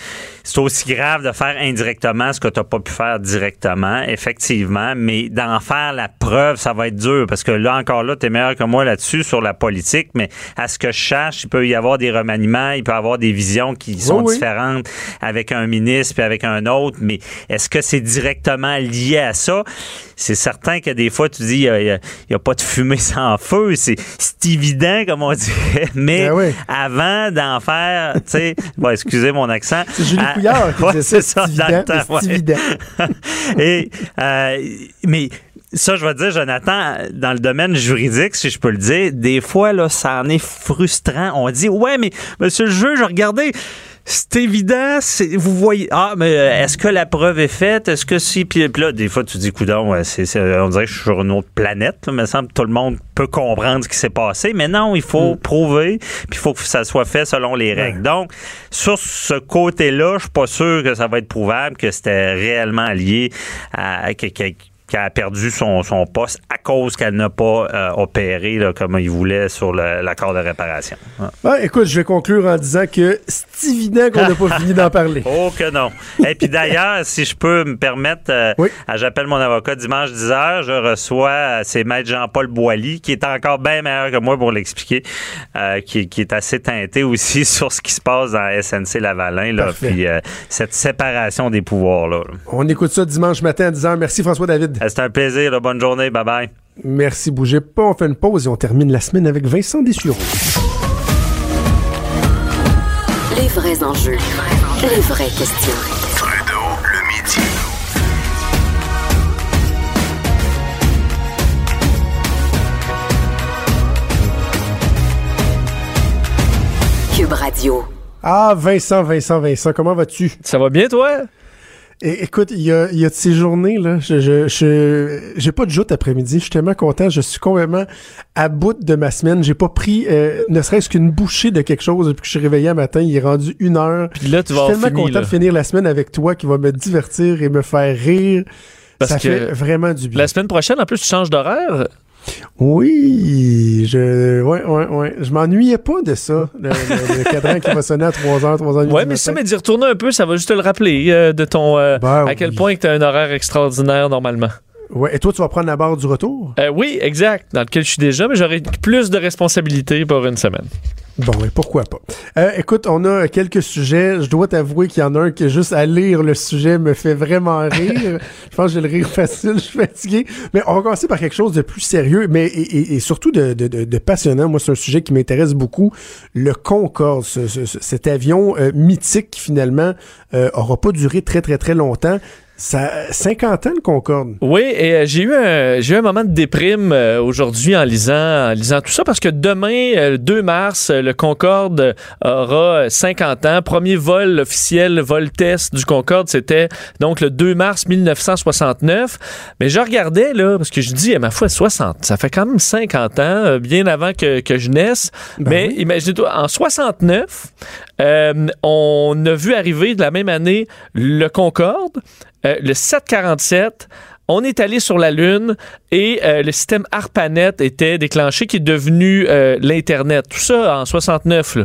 C'est aussi grave de faire indirectement ce que tu n'as pas pu faire directement, effectivement, mais d'en faire la preuve, ça va être dur parce que là, encore là, tu es meilleur que moi là-dessus sur la politique, mais à ce que je cherche, il peut y avoir des remaniements, il peut y avoir des visions qui sont différentes avec un ministre puis avec un autre, mais est-ce que c'est directement lié à ça? C'est certain que des fois, tu dis, il n'y a, pas de fumée (laughs) sans feu. C'est évident, comme on dirait. (laughs) Mais ben avant d'en faire, tu sais, (laughs) bon, excusez mon accent. C'est Julie ah, Couillard qui ouais, c'est ça, C'est évident. Et, euh, mais ça, je vais dire, Jonathan, dans le domaine juridique, si je peux le dire, des fois, là, ça en est frustrant. On dit, ouais, mais monsieur le juge, regardez, c'est évident, vous voyez. Ah, mais euh, est-ce que la preuve est faite? Est-ce que si. Puis, là, des fois, tu dis, coudon, ouais, c'est, on dirait que je suis sur une autre planète. Il me semble que tout le monde peut comprendre ce qui s'est passé. Mais non, il faut mm. prouver, puis il faut que ça soit fait selon les règles. Donc, sur ce côté-là, je suis pas sûr que ça va être prouvable que c'était réellement lié à, quelqu'un qui a perdu son, son poste à cause qu'elle n'a pas euh, opéré là, comme il voulait sur l'accord de réparation. écoute, je vais conclure en disant que c'est évident qu'on n'a pas (laughs) fini d'en parler. Oh que non. Et puis d'ailleurs, si je peux me permettre, euh, j'appelle mon avocat dimanche 10h, je reçois, euh, c'est maître Jean-Paul Boilly, qui est encore bien meilleur que moi pour l'expliquer, qui, qui, est assez teinté aussi (laughs) sur ce qui se passe dans SNC Lavalin, là, puis cette séparation des pouvoirs-là. On écoute ça dimanche matin à 10h. Merci François David. C'est un plaisir. Bonne journée. Bye bye. Merci. Bougez pas. On fait une pause et on termine la semaine avec Vincent Dessureau. Les vrais enjeux. Les vraies questions. Trudeau, le midi. Cube Radio. Ah, Vincent, Vincent, Vincent, comment vas-tu? Ça va bien, toi? Écoute, il y a, y a de ces journées, là, je, je, j'ai pas de joute après-midi. Je suis tellement content. Je suis complètement à bout de ma semaine. J'ai pas pris euh, ne serait-ce qu'une bouchée de quelque chose depuis que je suis réveillé un matin. Il est rendu une heure. Puis là, tu vas Je suis tellement content de finir la semaine avec toi qui va me divertir et me faire rire. Parce ça fait vraiment du bien. La semaine prochaine, en plus, tu changes d'horaire? Oui, je, ouais, ouais, ouais. Je m'ennuyais pas de ça, le, (laughs) cadran qui va sonner à 3h, 3h30. Ouais, mais ça, mais d'y retourner un peu, ça va juste te le rappeler euh, de ton, euh, ben à quel point tu as un horaire extraordinaire normalement. Ouais, et toi, tu vas prendre la barre du retour? Euh, oui, exact, dans lequel je suis déjà, mais j'aurai plus de responsabilités pour une semaine. Bon, et pourquoi pas. Euh, écoute, on a quelques sujets. Je dois t'avouer qu'il y en a un qui, juste à lire le sujet, me fait vraiment rire. (laughs) je pense que j'ai le rire facile, (laughs) je suis fatigué. Mais on va commencer par quelque chose de plus sérieux, mais et, surtout de, de, de, passionnant. Moi, c'est un sujet qui m'intéresse beaucoup. Le Concorde, cet avion euh, mythique qui finalement euh, aura pas duré très, très, très longtemps. Ça, 50 ans le Concorde. Oui, et euh, j'ai eu un j'ai eu un moment de déprime euh, aujourd'hui en lisant en lisant tout ça parce que demain le 2 mars le Concorde aura 50 ans. Premier vol officiel, vol test du Concorde, c'était donc le 2 mars 1969. Mais je regardais là parce que je dis à ma foi 60, ça fait quand même 50 ans, euh, bien avant que, que je naisse. Ben Mais imaginez-toi en 69, on a vu arriver de la même année le Concorde euh, le 747, on est allé sur la Lune et euh, le système ARPANET était déclenché, qui est devenu euh, l'Internet. Tout ça en 69. Là.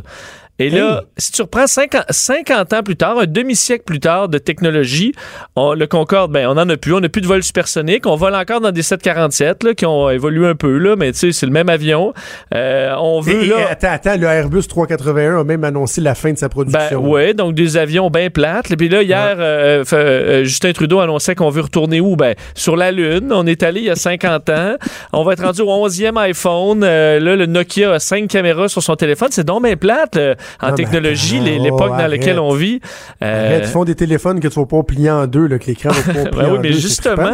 Et là, si tu reprends 50, 50, ans plus tard, un demi-siècle plus tard de technologie, le Concorde, ben, on en a plus. On n'a plus de vol supersonique. On vole encore dans des 747 là, qui ont évolué un peu, là, mais tu sais, c'est le même avion. Euh, on veut. là... attends, attends, le Airbus 381 a même annoncé la fin de sa production. Ben, oui, donc des avions bien plates. Et puis là, hier, euh, euh, Justin Trudeau annonçait qu'on veut retourner où? Ben, sur la Lune. On est allé il y a 50 ans. On va être rendu au 11e iPhone. là, le Nokia a 5 caméras sur son téléphone. C'est donc bien plate en technologie, l'époque dans laquelle on vit. Euh... ils font des téléphones que tu vas pas plier en deux, là, que l'écran va pas (laughs) plier en oui, mais justement,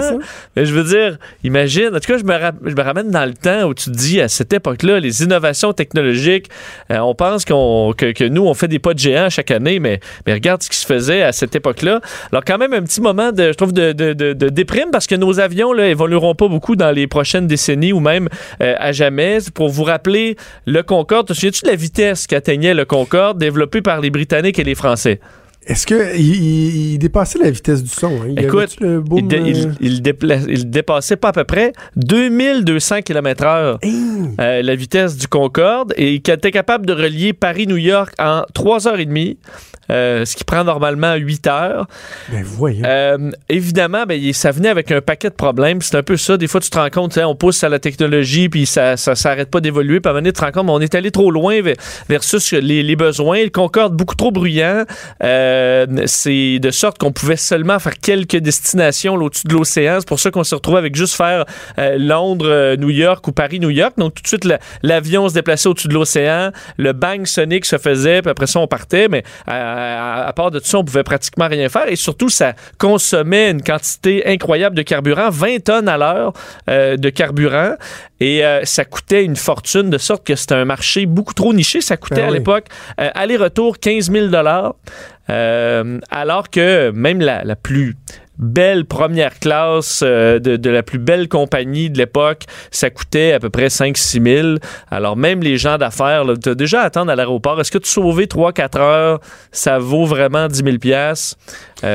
mais je veux dire, imagine, en tout cas, je me, je me, ramène dans le temps où tu te dis, à cette époque-là, les innovations technologiques, euh, on pense qu'on, que, que, nous, on fait des pas de géants chaque année, mais, mais regarde ce qui se faisait à cette époque-là. Alors, quand même, un petit moment, de, je trouve, de, de, de, de déprime parce que nos avions, là, évolueront pas beaucoup dans les prochaines décennies ou même euh, à jamais. Pour vous rappeler, le Concorde, te souviens-tu de la vitesse qu'atteignait le Concorde? Développé par les Britanniques et les Français. Est-ce que il, il dépassait la vitesse du son? hein? Il Écoute, le boom, Il, dé- il- euh, il dépla- il dépassait pas à peu près 2200 km/h hein? euh, la vitesse du Concorde et qui était capable de relier Paris-New York en 3h30, euh, ce qui prend normalement 8 heures. Ben voyons. Euh, évidemment, ben, ça venait avec un paquet de problèmes. C'est un peu ça. Des fois, tu te rends compte, on pousse à la technologie, puis ça ça s'arrête pas d'évoluer. Puis à un moment donné, tu te rends compte, on est allé trop loin ve- versus les, les besoins. Le Concorde, beaucoup trop bruyant. Euh, c'est de sorte qu'on pouvait seulement faire quelques destinations au-dessus de l'océan. C'est pour ça qu'on s'est retrouvé avec juste faire euh, Londres, New York ou Paris-New York. Donc, tout de suite, la- l'avion se déplaçait au-dessus de l'océan. Le bang sonique se faisait, puis après ça, on partait. Mais à, à- à part de ça, on pouvait pratiquement rien faire. Et surtout, ça consommait une quantité incroyable de carburant, 20 tonnes à l'heure euh, de carburant. Et euh, ça coûtait une fortune, de sorte que c'était un marché beaucoup trop niché. Ça coûtait Ben à l'époque euh, aller-retour 15 000 euh, alors que même la, la plus belle première classe euh, de, la plus belle compagnie de l'époque, ça coûtait à peu près 5-6 000. Alors même les gens d'affaires, tu as déjà à attendre à l'aéroport. Est-ce que tu sauver 3-4 heures, ça vaut vraiment 10 000 pièces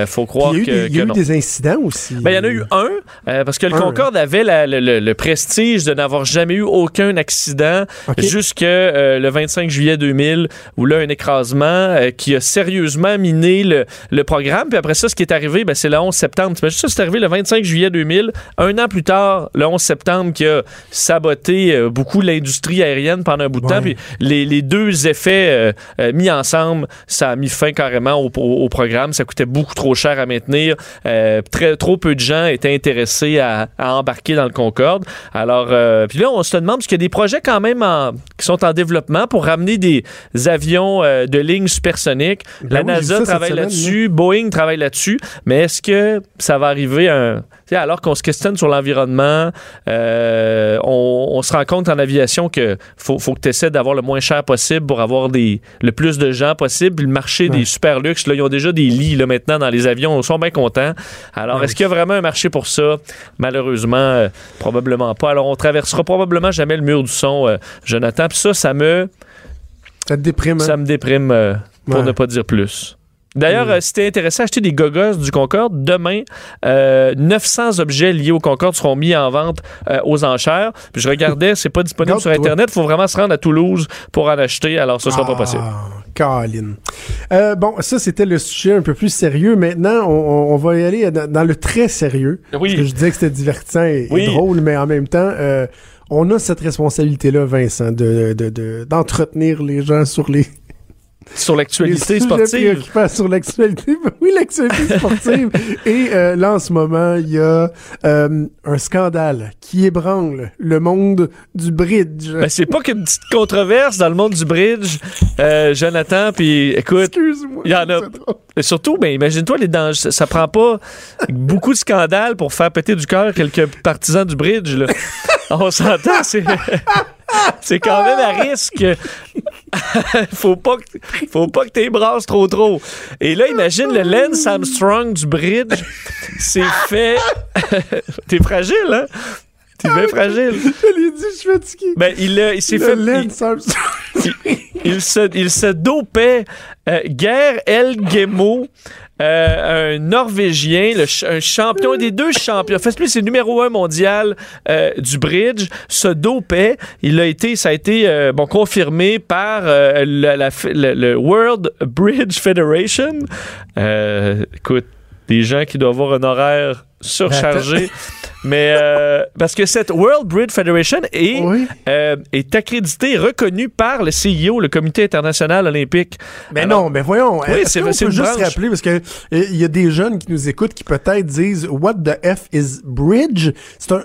Faut croire il y a eu, que, des, il y a que eu non. des incidents aussi. Ben, il y en a eu un, euh, parce que le Concorde avait la- le, le- le prestige de n'avoir jamais eu aucun accident Ok. jusque euh, le 25 juillet 2000, où là, un écrasement euh, qui a sérieusement miné le, le programme. Puis après ça, ce qui est arrivé, ben, c'est le 11 septembre. T'imagines ça, c'est arrivé le 25 juillet 2000. Un an plus tard, le 11 septembre, qui a saboté euh, beaucoup l'industrie aérienne pendant un bout de Ouais. temps. Puis les, les deux effets euh, euh, mis ensemble, ça a mis fin carrément au, au- au programme. Ça coûtait beaucoup trop cher à maintenir. Euh, très, trop peu de gens étaient intéressés à, à embarquer dans le Concorde. Alors, euh, puis là, on se demande, parce qu'il y a des projets quand même en- qui sont en développement pour ramener des avions euh, de ligne supersonique. Ben La oui, NASA travaille là-dessus, Boeing travaille là-dessus, mais est-ce que ça va arriver un... alors qu'on se questionne sur l'environnement, on, on se rend compte en aviation que faut, faut que tu essaies d'avoir le moins cher possible pour avoir des, le plus de gens possible. Puis le marché Ouais. des super luxe, là, ils ont déjà des lits là, maintenant dans les avions, sont bien contents. Alors, Ouais. est-ce qu'il y a vraiment un marché pour ça? Malheureusement, euh, probablement pas. Alors, on traversera probablement jamais le mur du son, euh, Jonathan. Puis ça, ça me... Ça te déprime. hein? Ça me déprime, euh, pour Ouais. ne pas dire plus. D'ailleurs, Mm. euh, si t'es intéressé à acheter des gogos du Concorde, demain, euh, 900 objets liés au Concorde seront mis en vente euh, aux enchères. Puis je regardais, c'est pas disponible (laughs) sur. Internet. Il faut vraiment se rendre à Toulouse pour en acheter. Alors, ce sera pas possible. Colin. Euh, bon, ça, c'était le sujet un peu plus sérieux. Maintenant, on, on- va y aller dans, dans le très sérieux. Parce que je Oui. disais que c'était divertissant et, et Oui. drôle, mais en même temps, euh, on a cette responsabilité-là, Vincent, de, de, de- d'entretenir les gens sur les, Sur l'actualité sportive. sur l'actualité. (laughs) oui, l'actualité sportive. (laughs) et euh, là, en ce moment, il y a euh, un scandale qui ébranle le monde du bridge. Ben, c'est pas qu'une petite controverse dans le monde du bridge, euh, Jonathan. Puis écoute, il y en a-. Et surtout, ben, imagine-toi les dangers. Ça, ça prend pas beaucoup de scandales pour faire péter du cœur quelques partisans du bridge. Là. (laughs) On s'entend, c'est. (laughs) C'est quand même à risque. (laughs) faut pas que, faut pas que t'es brasses trop trop. Et là, imagine le Lance Armstrong du bridge. C'est fait. (laughs) T'es fragile, hein? T'es bien fragile. Je l'ai dit, je suis fatigué. Ben, il, il s'est fait. Armstrong. il, il se, il se dopait. Euh, Guerre El Gemo, euh, un Norvégien, le ch- un champion, des deux champions. En lui, c'est numéro un mondial euh, du bridge, se dopait. Il a été, ça a été euh, bon, confirmé par euh, la- la le, le World Bridge Federation. Écoute, des gens qui doivent avoir un horaire surchargé. (laughs) Mais euh, parce que cette World Bridge Federation est, Oui. euh, est accrédité, reconnu par le CIO, le Comité international olympique. Mais Alors- non, mais voyons. Oui, est-ce c'est- qu'on c'est peut juste branche. rappeler parce que euh, il y a des jeunes qui nous écoutent qui peut-être disent What the F is bridge? C'est un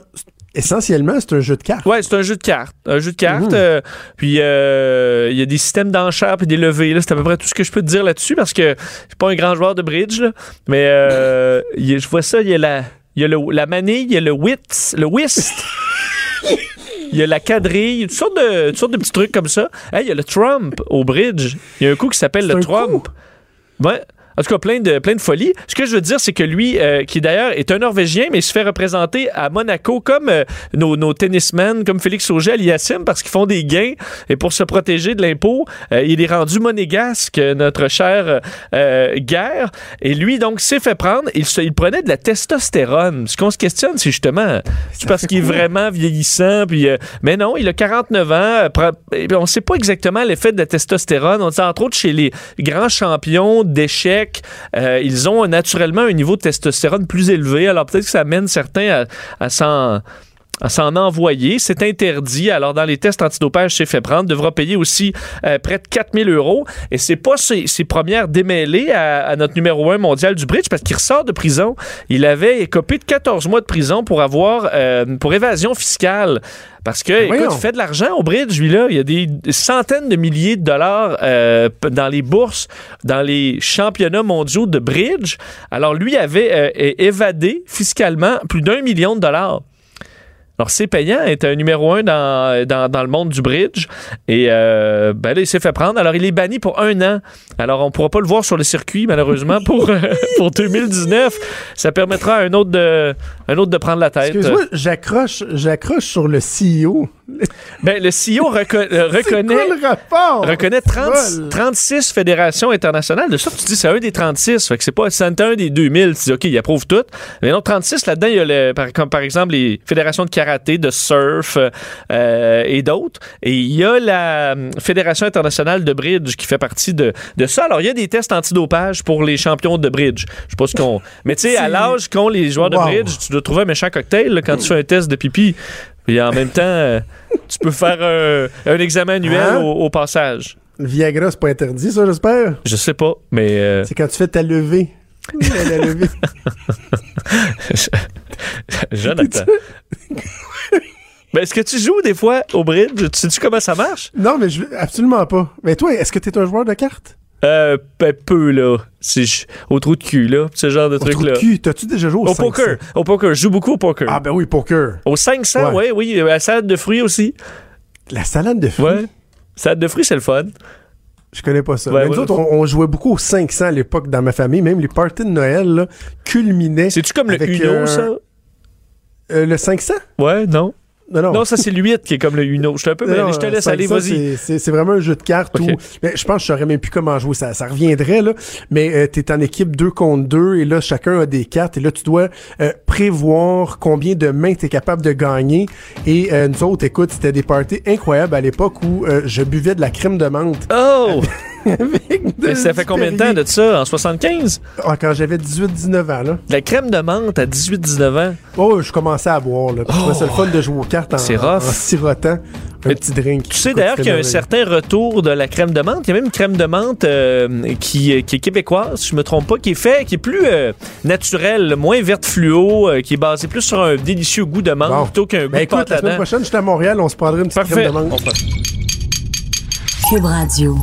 essentiellement c'est un jeu de cartes. Ouais, c'est un jeu de cartes. Un jeu de cartes. Mhm. euh, puis euh, il y a des systèmes d'enchères puis des levées. C'est à peu près tout ce que je peux te dire là-dessus parce que je suis pas un grand joueur de bridge. là. mais euh, il y a- je vois ça, il y a la. Il y a le, la manille, il y a le whist, le whist. Il y a la quadrille, toutes sortes de, toutes sortes de petits trucs comme ça. Hey, il y a le Trump au bridge. Il y a un coup qui s'appelle le Trump. Ouais. En tout cas, plein de, plein de folie. Ce que je veux dire, c'est que lui, euh, qui d'ailleurs est un Norvégien, mais il se fait représenter à Monaco comme euh, nos, nos tennismen, comme Félix Auger, Aliassim, parce qu'ils font des gains. Et pour se protéger de l'impôt, euh, il est rendu monégasque, notre cher Guerre. Et lui, donc, s'est fait prendre. Il, se- il prenait de la testostérone. Ce qu'on se questionne, c'est justement, c'est parce qu'il est vraiment vieillissant. Puis, mais non, il a 49 ans. puis on ne sait pas exactement l'effet de la testostérone. On dit entre autres chez les grands champions d'échecs, euh, ils ont naturellement un niveau de testostérone plus élevé. Alors peut-être que ça amène certains à, à s'en à s'en envoyer. C'est interdit. Alors, dans les tests antidopage, c'est fait prendre. Devra payer aussi euh, près de 4000 euros. Et c'est pas ses, ses premières démêlées à, à notre numéro un mondial du bridge parce qu'il ressort de prison. Il avait écopé de 14 mois de prison pour avoir, euh, pour évasion fiscale. Parce que, écoute, voyons. il fait de l'argent au bridge, lui, là. Il y a des centaines de milliers de dollars euh, dans les bourses, dans les championnats mondiaux de bridge. Alors, lui avait euh, évadé fiscalement plus d'un million de dollars. Alors, c'est payant, est un numéro un dans, dans, dans le monde du bridge. Et euh, ben là, il s'est fait prendre. Alors, il est banni pour un an. Alors, on ne pourra pas le voir sur le circuit, malheureusement, (laughs) pour, euh, pour 2019. Ça permettra à un autre de, un autre de prendre la tête. Excuse-moi, j'accroche, j'accroche sur le CEO. Ben, le CEO reco- euh, (laughs) C'est reconnaît. quoi le rapport? reconnaît 30 Vol. 36 fédérations internationales. De ça, tu dis c'est un des 36. Fait que c'est pas c'est un des 2000. Tu dis, OK, il approuve tout. Mais non, 36, là-dedans, il y a le- par, comme par exemple les fédérations de karaté, de surf euh, et d'autres. Et il y a la euh, Fédération internationale de bridge qui fait partie de, de ça. Alors, il y a des tests antidopage pour les champions de bridge. Je sais pas ce qu'on. Mais tu sais, à l'âge qu'ont les joueurs de bridge, tu dois trouver un méchant cocktail là, quand tu fais un test de pipi. Et en même temps, euh, tu peux faire un, un examen annuel Hein? au, au passage. Viagra, c'est pas interdit, ça, j'espère? Je sais pas, mais euh, C'est quand tu fais ta levée. La- (laughs) la levée. (laughs) Jonathan. Mais est-ce que tu joues des fois au bridge? Tu sais-tu comment ça marche? non, mais je, absolument pas. Mais toi, est-ce que t'es un joueur de cartes? Euh, ben, peu, là. Au trou de cul, là. Ce genre de Au trou truc-là. de cul, t'as-tu déjà joué au, Au 500? poker. Au poker. Je joue beaucoup au poker. Ah ben oui, poker. Au 500, Ouais. ouais, oui. À la salade de fruits aussi. La salade de fruits? Ouais. Salade de fruits, c'est le fun. Je connais pas ça. Ouais, Mais nous ouais. autres, on, on jouait beaucoup au 500 à l'époque dans ma famille. Même les parties de Noël là, culminaient. C'est-tu comme le Avec, Uno, euh, ça? Euh, le 500? Ouais, non. Non, non. Non, ça, c'est le 8 qui est comme le Uno. Je un peu Non, non, Je te laisse 500, aller, vas-y. c'est- vraiment un jeu de cartes où. Mais je pense que je saurais même plus comment jouer. Ça, ça reviendrait, là. Mais euh, t'es en équipe 2 contre 2 et là, chacun a des cartes et là, tu dois euh, prévoir combien de mains t'es capable de gagner. Et euh, nous autres, écoute, c'était des parties incroyables à l'époque où euh, je buvais de la crème de menthe. Oh! (laughs) avec de- (laughs) Mais ça fait combien de temps de ça? En 75? Ah, quand j'avais 18-19 ans, là. De la crème de menthe à 18-19 ans? Oh, je commençais à boire, là. Je ça le fun de jouer aux cartes en, C'est rough. en sirotant un Mais petit drink. Tu sais d'ailleurs qu'il y a un certain retour de la crème de menthe. Il y a même une crème de menthe euh, qui, qui est québécoise, si je me trompe pas, qui est fait, qui est plus euh, naturelle, moins verte fluo, euh, qui est basée plus sur un délicieux goût de menthe Bon. plutôt qu'un goût Ben de écoute, pâte la semaine prochaine, j'étais à Montréal, on se prendrait une petite Parfait. crème de menthe. Cube Radio.